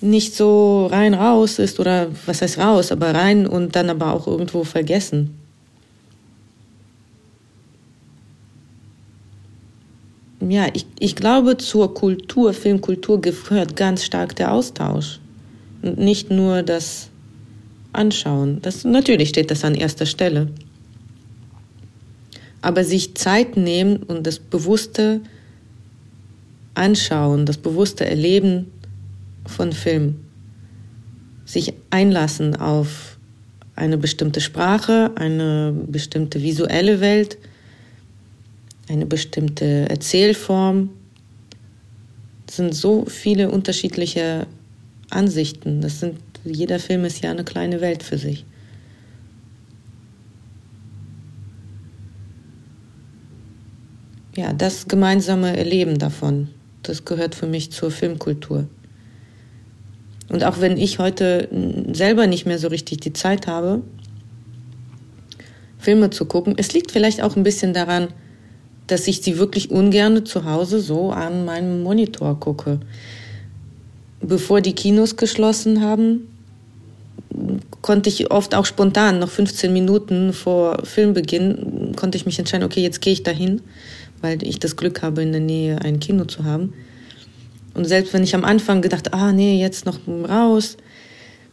nicht so rein raus ist oder was heißt raus, aber rein und dann aber auch irgendwo vergessen. Ja, ich, ich glaube, zur Kultur, Filmkultur gehört ganz stark der Austausch. Und nicht nur das anschauen. Das, natürlich steht das an erster Stelle. Aber sich Zeit nehmen und das bewusste Anschauen, das bewusste Erleben von Film, sich einlassen auf eine bestimmte Sprache, eine bestimmte visuelle Welt, eine bestimmte Erzählform. Es sind so viele unterschiedliche Ansichten. Das sind jeder Film ist ja eine kleine Welt für sich. Ja, das gemeinsame Erleben davon, das gehört für mich zur Filmkultur. Und auch wenn ich heute selber nicht mehr so richtig die Zeit habe, Filme zu gucken, es liegt vielleicht auch ein bisschen daran, dass ich sie wirklich ungern zu Hause so an meinem Monitor gucke bevor die Kinos geschlossen haben, konnte ich oft auch spontan, noch 15 Minuten vor Filmbeginn, konnte ich mich entscheiden, okay, jetzt gehe ich dahin, weil ich das Glück habe, in der Nähe ein Kino zu haben. Und selbst wenn ich am Anfang gedacht, ah nee, jetzt noch raus,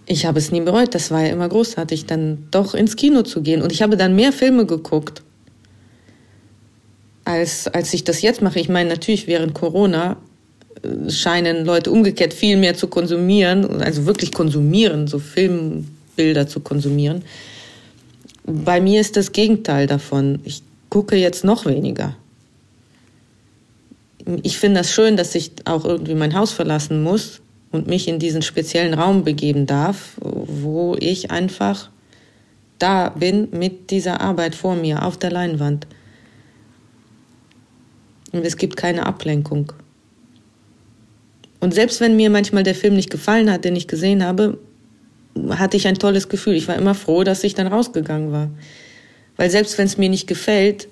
ich habe es nie bereut, das war ja immer großartig, dann doch ins Kino zu gehen. Und ich habe dann mehr Filme geguckt, als, als ich das jetzt mache. Ich meine, natürlich während Corona scheinen Leute umgekehrt viel mehr zu konsumieren, also wirklich konsumieren, so Filmbilder zu konsumieren. Bei mir ist das Gegenteil davon. Ich gucke jetzt noch weniger. Ich finde das schön, dass ich auch irgendwie mein Haus verlassen muss und mich in diesen speziellen Raum begeben darf, wo ich einfach da bin mit dieser Arbeit vor mir auf der Leinwand. Und es gibt keine Ablenkung. Und selbst wenn mir manchmal der Film nicht gefallen hat, den ich gesehen habe, hatte ich ein tolles Gefühl. Ich war immer froh, dass ich dann rausgegangen war. Weil selbst wenn es mir nicht gefällt,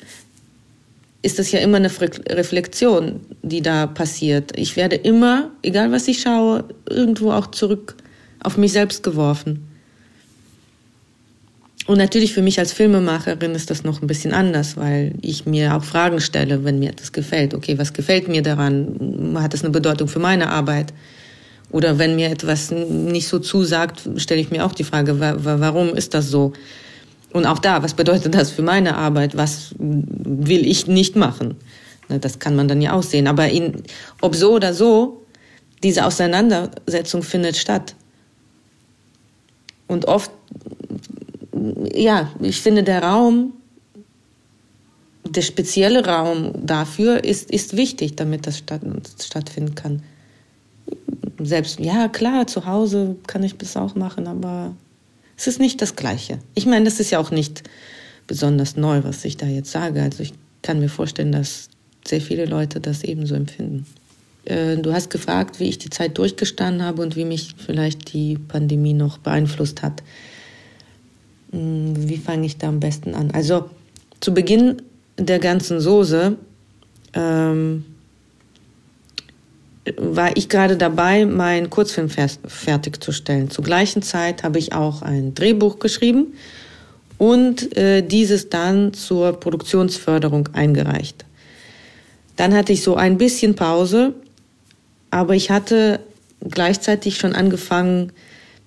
ist das ja immer eine Reflexion, die da passiert. Ich werde immer, egal was ich schaue, irgendwo auch zurück auf mich selbst geworfen. Und natürlich für mich als Filmemacherin ist das noch ein bisschen anders, weil ich mir auch Fragen stelle, wenn mir etwas gefällt. Okay, was gefällt mir daran? Hat das eine Bedeutung für meine Arbeit? Oder wenn mir etwas nicht so zusagt, stelle ich mir auch die Frage, warum ist das so? Und auch da, was bedeutet das für meine Arbeit? Was will ich nicht machen? Das kann man dann ja auch sehen. Aber in, ob so oder so, diese Auseinandersetzung findet statt. Und oft ja, ich finde, der Raum, der spezielle Raum dafür ist, ist wichtig, damit das statt, stattfinden kann. Selbst, ja, klar, zu Hause kann ich das auch machen, aber es ist nicht das Gleiche. Ich meine, das ist ja auch nicht besonders neu, was ich da jetzt sage. Also ich kann mir vorstellen, dass sehr viele Leute das ebenso empfinden. Äh, du hast gefragt, wie ich die Zeit durchgestanden habe und wie mich vielleicht die Pandemie noch beeinflusst hat. Hm, wie fange ich da am besten an? Also zu Beginn der ganzen Soße ähm, war ich gerade dabei, meinen Kurzfilm fertigzustellen. Zur gleichen Zeit habe ich auch ein Drehbuch geschrieben und äh, dieses dann zur Produktionsförderung eingereicht. Dann hatte ich so ein bisschen Pause, aber ich hatte gleichzeitig schon angefangen,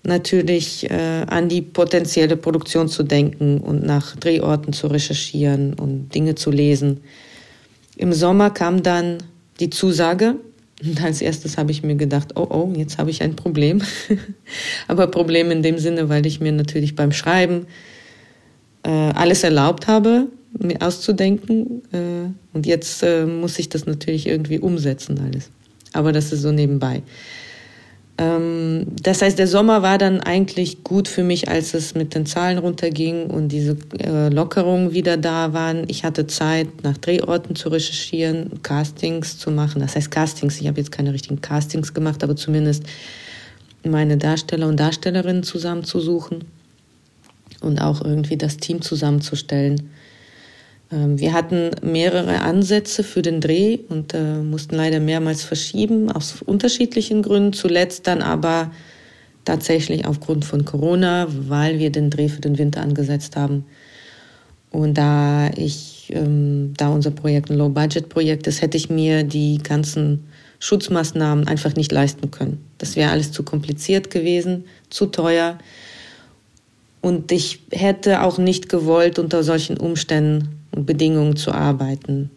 natürlich äh, an die potenzielle Produktion zu denken und nach Drehorten zu recherchieren und Dinge zu lesen. Im Sommer kam dann die Zusage und als erstes habe ich mir gedacht, oh oh, jetzt habe ich ein Problem. Aber Problem in dem Sinne, weil ich mir natürlich beim Schreiben äh, alles erlaubt habe, mir auszudenken. Äh, und jetzt äh, muss ich das natürlich irgendwie umsetzen alles. Aber das ist so nebenbei. Ähm, das heißt, der Sommer war dann eigentlich gut für mich, als es mit den Zahlen runterging und diese äh, Lockerungen wieder da waren. Ich hatte Zeit, nach Drehorten zu recherchieren, Castings zu machen. Das heißt Castings, ich habe jetzt keine richtigen Castings gemacht, aber zumindest meine Darsteller und Darstellerinnen zusammenzusuchen und auch irgendwie das Team zusammenzustellen. Ähm, wir hatten mehrere Ansätze für den Dreh und äh, mussten leider mehrmals verschieben, aus unterschiedlichen Gründen. Zuletzt dann aber tatsächlich aufgrund von Corona, weil wir den Dreh für den Winter angesetzt haben. Und da ich, ähm, da unser Projekt ein Low-Budget-Projekt ist, hätte ich mir die ganzen Schutzmaßnahmen einfach nicht leisten können. Das wäre alles zu kompliziert gewesen, zu teuer. Und ich hätte auch nicht gewollt, unter solchen Umständen Bedingungen zu arbeiten.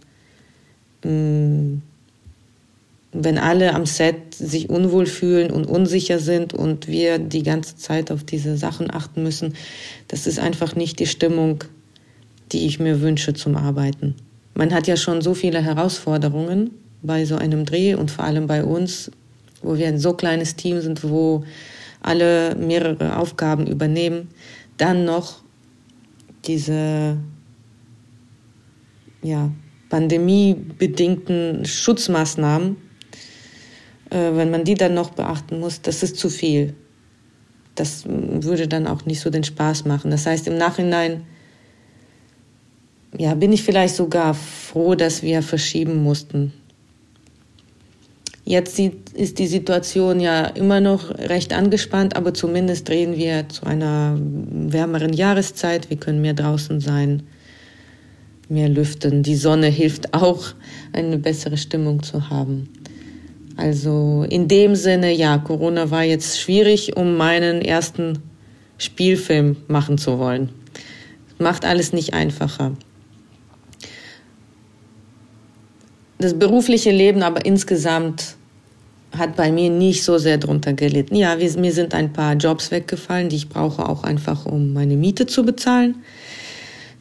Mm. Wenn alle am Set sich unwohl fühlen und unsicher sind und wir die ganze Zeit auf diese Sachen achten müssen, das ist einfach nicht die Stimmung, die ich mir wünsche zum Arbeiten. Man hat ja schon so viele Herausforderungen bei so einem Dreh und vor allem bei uns, wo wir ein so kleines Team sind, wo alle mehrere Aufgaben übernehmen, dann noch diese ja, pandemiebedingten Schutzmaßnahmen, äh, wenn man die dann noch beachten muss, das ist zu viel. Das würde dann auch nicht so den Spaß machen. Das heißt, im Nachhinein ja, bin ich vielleicht sogar froh, dass wir verschieben mussten. Jetzt ist die Situation ja immer noch recht angespannt, aber zumindest drehen wir zu einer wärmeren Jahreszeit. Wir können mehr draußen sein mehr lüften. Die Sonne hilft auch, eine bessere Stimmung zu haben. Also in dem Sinne, ja, Corona war jetzt schwierig, um meinen ersten Spielfilm machen zu wollen. Macht alles nicht einfacher. Das berufliche Leben aber insgesamt hat bei mir nicht so sehr drunter gelitten. Ja, mir sind ein paar Jobs weggefallen, die ich brauche auch einfach, um meine Miete zu bezahlen.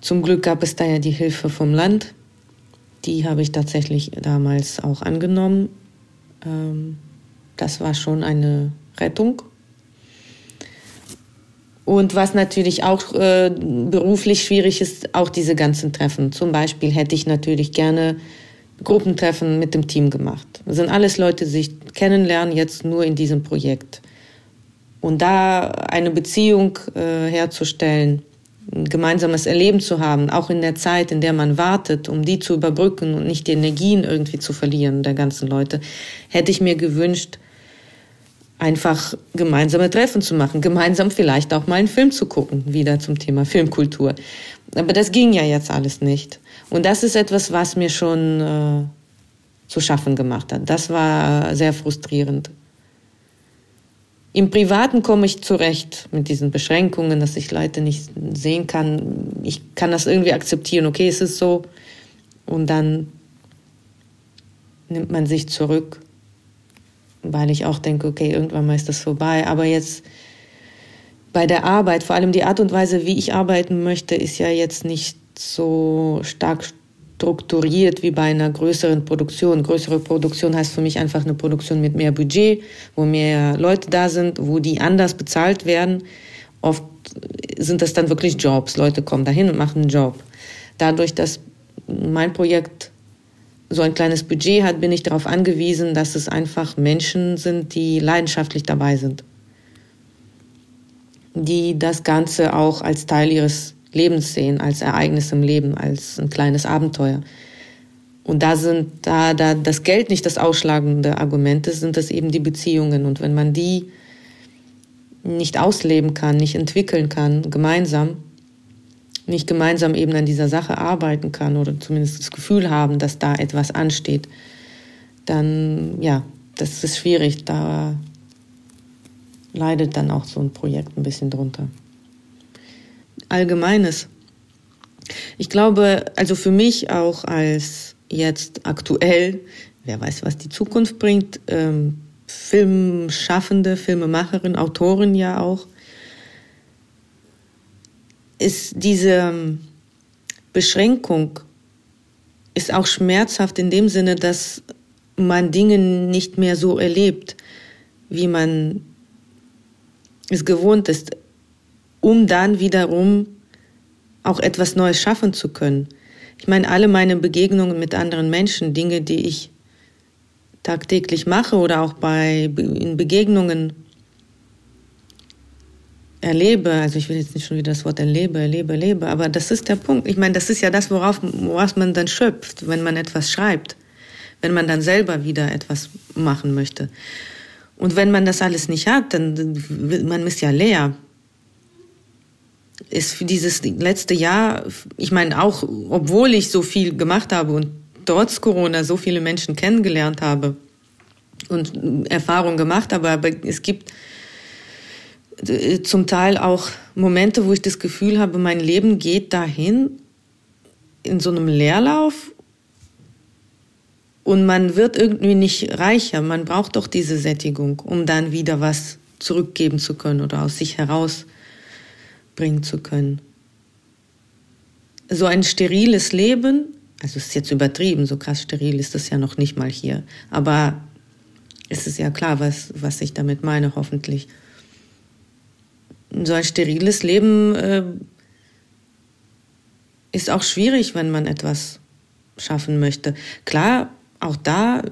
Zum Glück gab es da ja die Hilfe vom Land. Die habe ich tatsächlich damals auch angenommen. Ähm, das war schon eine Rettung. Und was natürlich auch äh, beruflich schwierig ist, auch diese ganzen Treffen. Zum Beispiel hätte ich natürlich gerne Gruppentreffen mit dem Team gemacht. Das sind alles Leute, die sich kennenlernen jetzt nur in diesem Projekt. Und da eine Beziehung äh, herzustellen, ein gemeinsames Erleben zu haben, auch in der Zeit, in der man wartet, um die zu überbrücken und nicht die Energien irgendwie zu verlieren der ganzen Leute, hätte ich mir gewünscht, einfach gemeinsame Treffen zu machen, gemeinsam vielleicht auch mal einen Film zu gucken, wieder zum Thema Filmkultur. Aber das ging ja jetzt alles nicht. Und das ist etwas, was mir schon äh, zu schaffen gemacht hat. Das war sehr frustrierend. Im Privaten komme ich zurecht mit diesen Beschränkungen, dass ich Leute nicht sehen kann. Ich kann das irgendwie akzeptieren. Okay, es ist so. Und dann nimmt man sich zurück, weil ich auch denke, okay, irgendwann mal ist das vorbei. Aber jetzt bei der Arbeit, vor allem die Art und Weise, wie ich arbeiten möchte, ist ja jetzt nicht so stark strukturiert wie bei einer größeren Produktion. Größere Produktion heißt für mich einfach eine Produktion mit mehr Budget, wo mehr Leute da sind, wo die anders bezahlt werden. Oft sind das dann wirklich Jobs. Leute kommen dahin und machen einen Job. Dadurch, dass mein Projekt so ein kleines Budget hat, bin ich darauf angewiesen, dass es einfach Menschen sind, die leidenschaftlich dabei sind. Die das Ganze auch als Teil ihres Lebens sehen, als Ereignis im Leben, als ein kleines Abenteuer. Und da sind, da, da das Geld nicht das ausschlagende Argument ist, sind das eben die Beziehungen. Und wenn man die nicht ausleben kann, nicht entwickeln kann, gemeinsam, nicht gemeinsam eben an dieser Sache arbeiten kann oder zumindest das Gefühl haben, dass da etwas ansteht, dann, ja, das ist schwierig. Da leidet dann auch so ein Projekt ein bisschen drunter. Allgemeines. Ich glaube, also für mich auch als jetzt aktuell, wer weiß, was die Zukunft bringt, ähm, Filmschaffende, Filmemacherin, Autorin ja auch, ist diese ähm, Beschränkung ist auch schmerzhaft in dem Sinne, dass man Dinge nicht mehr so erlebt, wie man es gewohnt ist um dann wiederum auch etwas Neues schaffen zu können. Ich meine, alle meine Begegnungen mit anderen Menschen, Dinge, die ich tagtäglich mache oder auch bei in Begegnungen erlebe, also ich will jetzt nicht schon wieder das Wort erlebe, erlebe, erlebe, aber das ist der Punkt. Ich meine, das ist ja das, worauf, woraus man dann schöpft, wenn man etwas schreibt, wenn man dann selber wieder etwas machen möchte. Und wenn man das alles nicht hat, dann man ist ja leer ist für dieses letzte Jahr, ich meine auch, obwohl ich so viel gemacht habe und trotz Corona so viele Menschen kennengelernt habe und Erfahrungen gemacht habe, aber es gibt äh, zum Teil auch Momente, wo ich das Gefühl habe, mein Leben geht dahin in so einem Leerlauf und man wird irgendwie nicht reicher. Man braucht doch diese Sättigung, um dann wieder was zurückgeben zu können oder aus sich heraus bringen zu können. So ein steriles Leben, also es ist jetzt übertrieben, so krass steril ist das ja noch nicht mal hier, aber es ist ja klar, was, was ich damit meine, hoffentlich. So ein steriles Leben äh, ist auch schwierig, wenn man etwas schaffen möchte. Klar, auch da,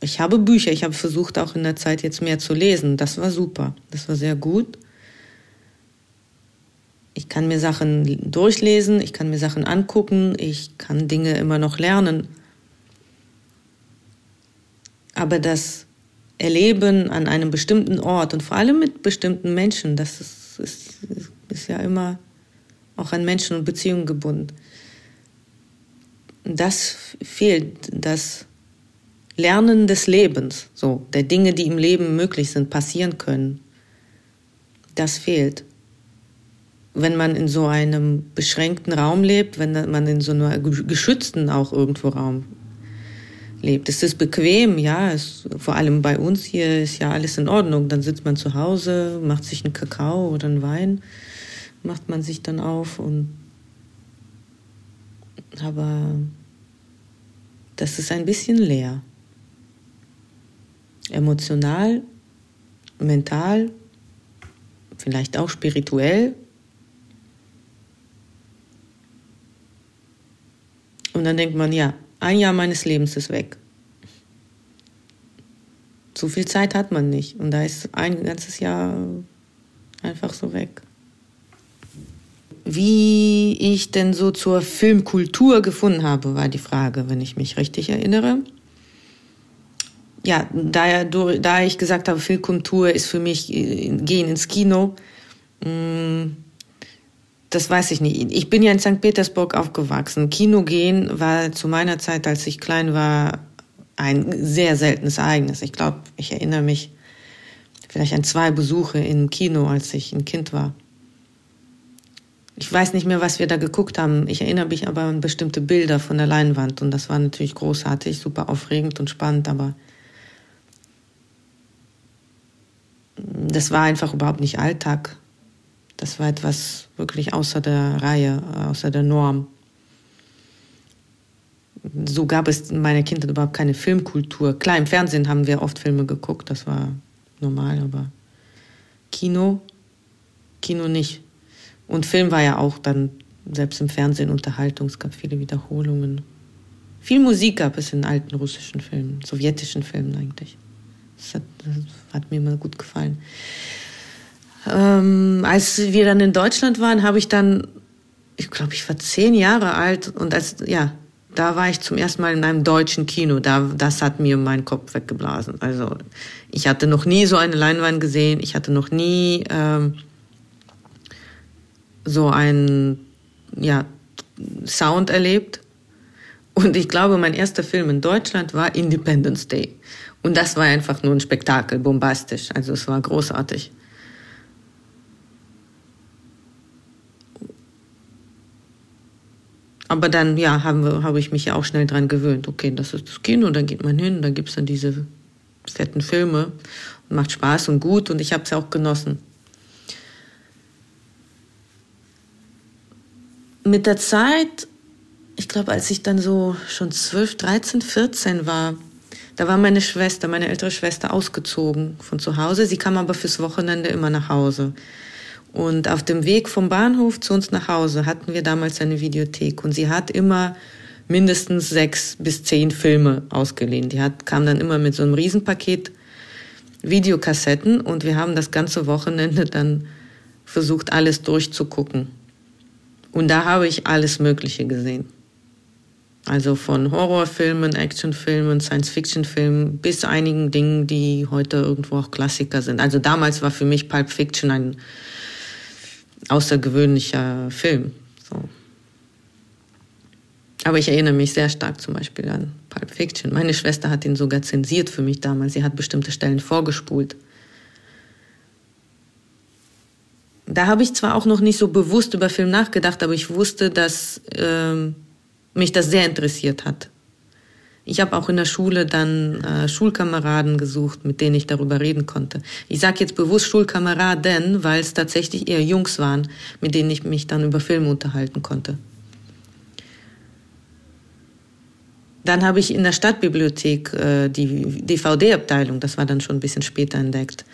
ich habe Bücher, ich habe versucht auch in der Zeit jetzt mehr zu lesen. Das war super, das war sehr gut. Ich kann mir Sachen durchlesen, ich kann mir Sachen angucken, ich kann Dinge immer noch lernen. Aber das Erleben an einem bestimmten Ort und vor allem mit bestimmten Menschen, das ist, ist, ist ja immer auch an Menschen und Beziehungen gebunden. Das fehlt, das Lernen des Lebens, so der Dinge, die im Leben möglich sind, passieren können. Das fehlt wenn man in so einem beschränkten Raum lebt, wenn man in so einer geschützten auch irgendwo Raum lebt. Es ist bequem, ja, es, vor allem bei uns hier ist ja alles in Ordnung. Dann sitzt man zu Hause, macht sich einen Kakao oder einen Wein, macht man sich dann auf und aber das ist ein bisschen leer. Emotional, mental, vielleicht auch spirituell. Und dann denkt man, ja, ein Jahr meines Lebens ist weg. So viel Zeit hat man nicht. Und da ist ein ganzes Jahr einfach so weg. Wie ich denn so zur Filmkultur gefunden habe, war die Frage, wenn ich mich richtig erinnere. Ja, da, da ich gesagt habe, Filmkultur ist für mich gehen ins Kino, mm, das weiß ich nicht. Ich bin ja in St. Petersburg aufgewachsen. Kino gehen war zu meiner Zeit, als ich klein war, ein sehr seltenes Ereignis. Ich glaube, ich erinnere mich vielleicht an zwei Besuche im Kino, als ich ein Kind war. Ich weiß nicht mehr, was wir da geguckt haben. Ich erinnere mich aber an bestimmte Bilder von der Leinwand und das war natürlich großartig, super aufregend und spannend, aber das war einfach überhaupt nicht Alltag. Das war etwas wirklich außer der Reihe, außer der Norm. So gab es in meiner Kindheit überhaupt keine Filmkultur. Klar, im Fernsehen haben wir oft Filme geguckt, das war normal, aber Kino, Kino nicht. Und Film war ja auch dann selbst im Fernsehen Unterhaltung. Es gab viele Wiederholungen. Viel Musik gab es in alten russischen Filmen, sowjetischen Filmen eigentlich. Das hat, das hat mir immer gut gefallen. Ähm, als wir dann in Deutschland waren, habe ich dann, ich glaube, ich war zehn Jahre alt und als, ja, da war ich zum ersten Mal in einem deutschen Kino. Da, das hat mir meinen Kopf weggeblasen. Also ich hatte noch nie so eine Leinwand gesehen. Ich hatte noch nie ähm, so einen ja, Sound erlebt. Und ich glaube, mein erster Film in Deutschland war Independence Day. Und das war einfach nur ein Spektakel, bombastisch. Also es war großartig. Aber dann, ja, habe hab ich mich ja auch schnell dran gewöhnt. Okay, das ist das Kino, dann geht man hin, dann gibt es dann diese fetten Filme und macht Spaß und gut und ich habe es auch genossen. mit der Zeit, ich glaube, als ich dann so schon 12, 13, 14 war, da war meine Schwester, meine ältere Schwester ausgezogen von zu Hause. Sie kam aber fürs Wochenende immer nach Hause. Und auf dem Weg vom Bahnhof zu uns nach Hause hatten wir damals eine Videothek und sie hat immer mindestens sechs bis zehn Filme ausgeliehen. Die hat, kam dann immer mit so einem Riesenpaket Videokassetten und wir haben das ganze Wochenende dann versucht, alles durchzugucken. Und da habe ich alles Mögliche gesehen. Also von Horrorfilmen, Actionfilmen, Science-Fiction-Filmen bis einigen Dingen, die heute irgendwo auch Klassiker sind. Also damals war für mich Pulp Fiction ein außergewöhnlicher Film. So. Aber ich erinnere mich sehr stark zum Beispiel an Pulp Fiction. Meine Schwester hat ihn sogar zensiert für mich damals. Sie hat bestimmte Stellen vorgespult. da habe ich zwar auch noch nicht so bewusst über Film nachgedacht, aber ich wusste, dass ähm, mich das sehr interessiert hat. Ich habe auch in der Schule dann äh, Schulkameraden gesucht, mit denen ich darüber reden konnte. Ich sage jetzt bewusst Schulkameraden, weil es tatsächlich eher Jungs waren, mit denen ich mich dann über Filme unterhalten konnte. Dann habe ich in der Stadtbibliothek äh, die DVD-Abteilung, das war dann schon ein bisschen später entdeckt,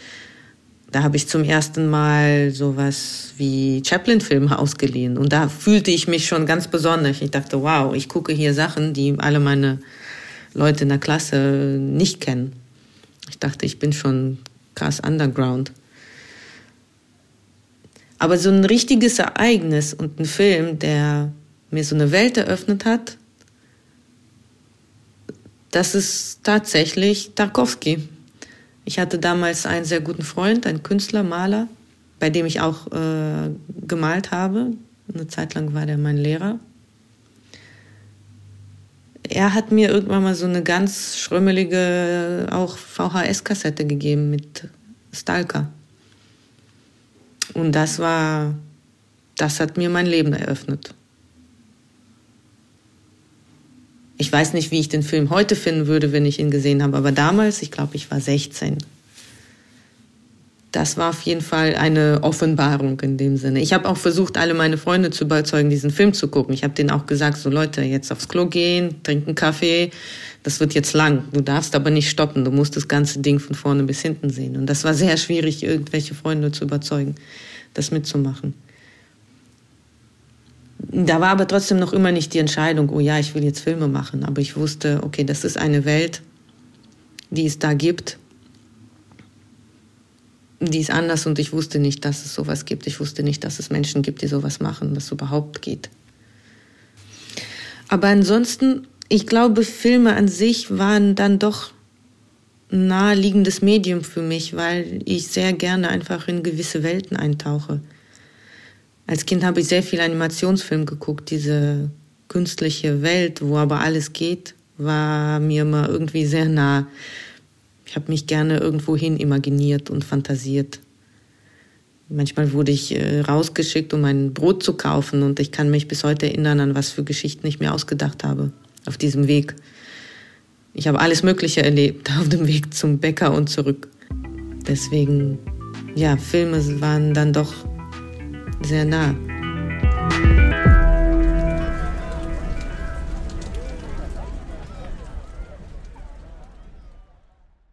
da habe ich zum ersten Mal sowas wie Chaplin-Filme ausgeliehen. Und da fühlte ich mich schon ganz besonders. Ich dachte, wow, ich gucke hier Sachen, die alle meine Leute in der Klasse nicht kennen. Ich dachte, ich bin schon krass underground. Aber so ein richtiges Ereignis und ein Film, der mir so eine Welt eröffnet hat, das ist tatsächlich Tarkovsky. Ich hatte damals einen sehr guten Freund, einen Künstler, Maler, bei dem ich auch äh, gemalt habe. Eine Zeit lang war der mein Lehrer. Er hat mir irgendwann mal so eine ganz schrömmelige auch VHS-Kassette gegeben mit Stalker. Und das war, das hat mir mein Leben eröffnet. Ich weiß nicht, wie ich den Film heute finden würde, wenn ich ihn gesehen habe, aber damals, ich glaube, ich war 16. das war auf jeden Fall eine Offenbarung in dem Sinne. Ich habe auch versucht, alle meine Freunde zu überzeugen, diesen Film zu gucken. Ich habe denen auch gesagt, so Leute, jetzt aufs Klo gehen, trinken Kaffee, das wird jetzt lang. Du darfst aber nicht stoppen, du musst das ganze Ding von vorne bis hinten sehen. Und das war sehr schwierig, irgendwelche Freunde zu überzeugen, das mitzumachen. Da war aber trotzdem noch immer nicht die Entscheidung, oh ja, ich will jetzt Filme machen. Aber ich wusste, okay, das ist eine Welt, die es da gibt die ist anders und ich wusste nicht, dass es sowas gibt. Ich wusste nicht, dass es Menschen gibt, die sowas machen, dass es überhaupt geht. Aber ansonsten, ich glaube, Filme an sich waren dann doch ein naheliegendes Medium für mich, weil ich sehr gerne einfach in gewisse Welten eintauche. Als Kind habe ich sehr viel Animationsfilm geguckt. Diese künstliche Welt, wo aber alles geht, war mir immer irgendwie sehr nah. Ich habe mich gerne irgendwohin imaginiert und fantasiert. Manchmal wurde ich äh, rausgeschickt, um ein Brot zu kaufen und ich kann mich bis heute erinnern, an was für Geschichten ich mir ausgedacht habe auf diesem Weg. Ich habe alles Mögliche erlebt auf dem Weg zum Bäcker und zurück. Deswegen, ja, Filme waren dann doch sehr nah.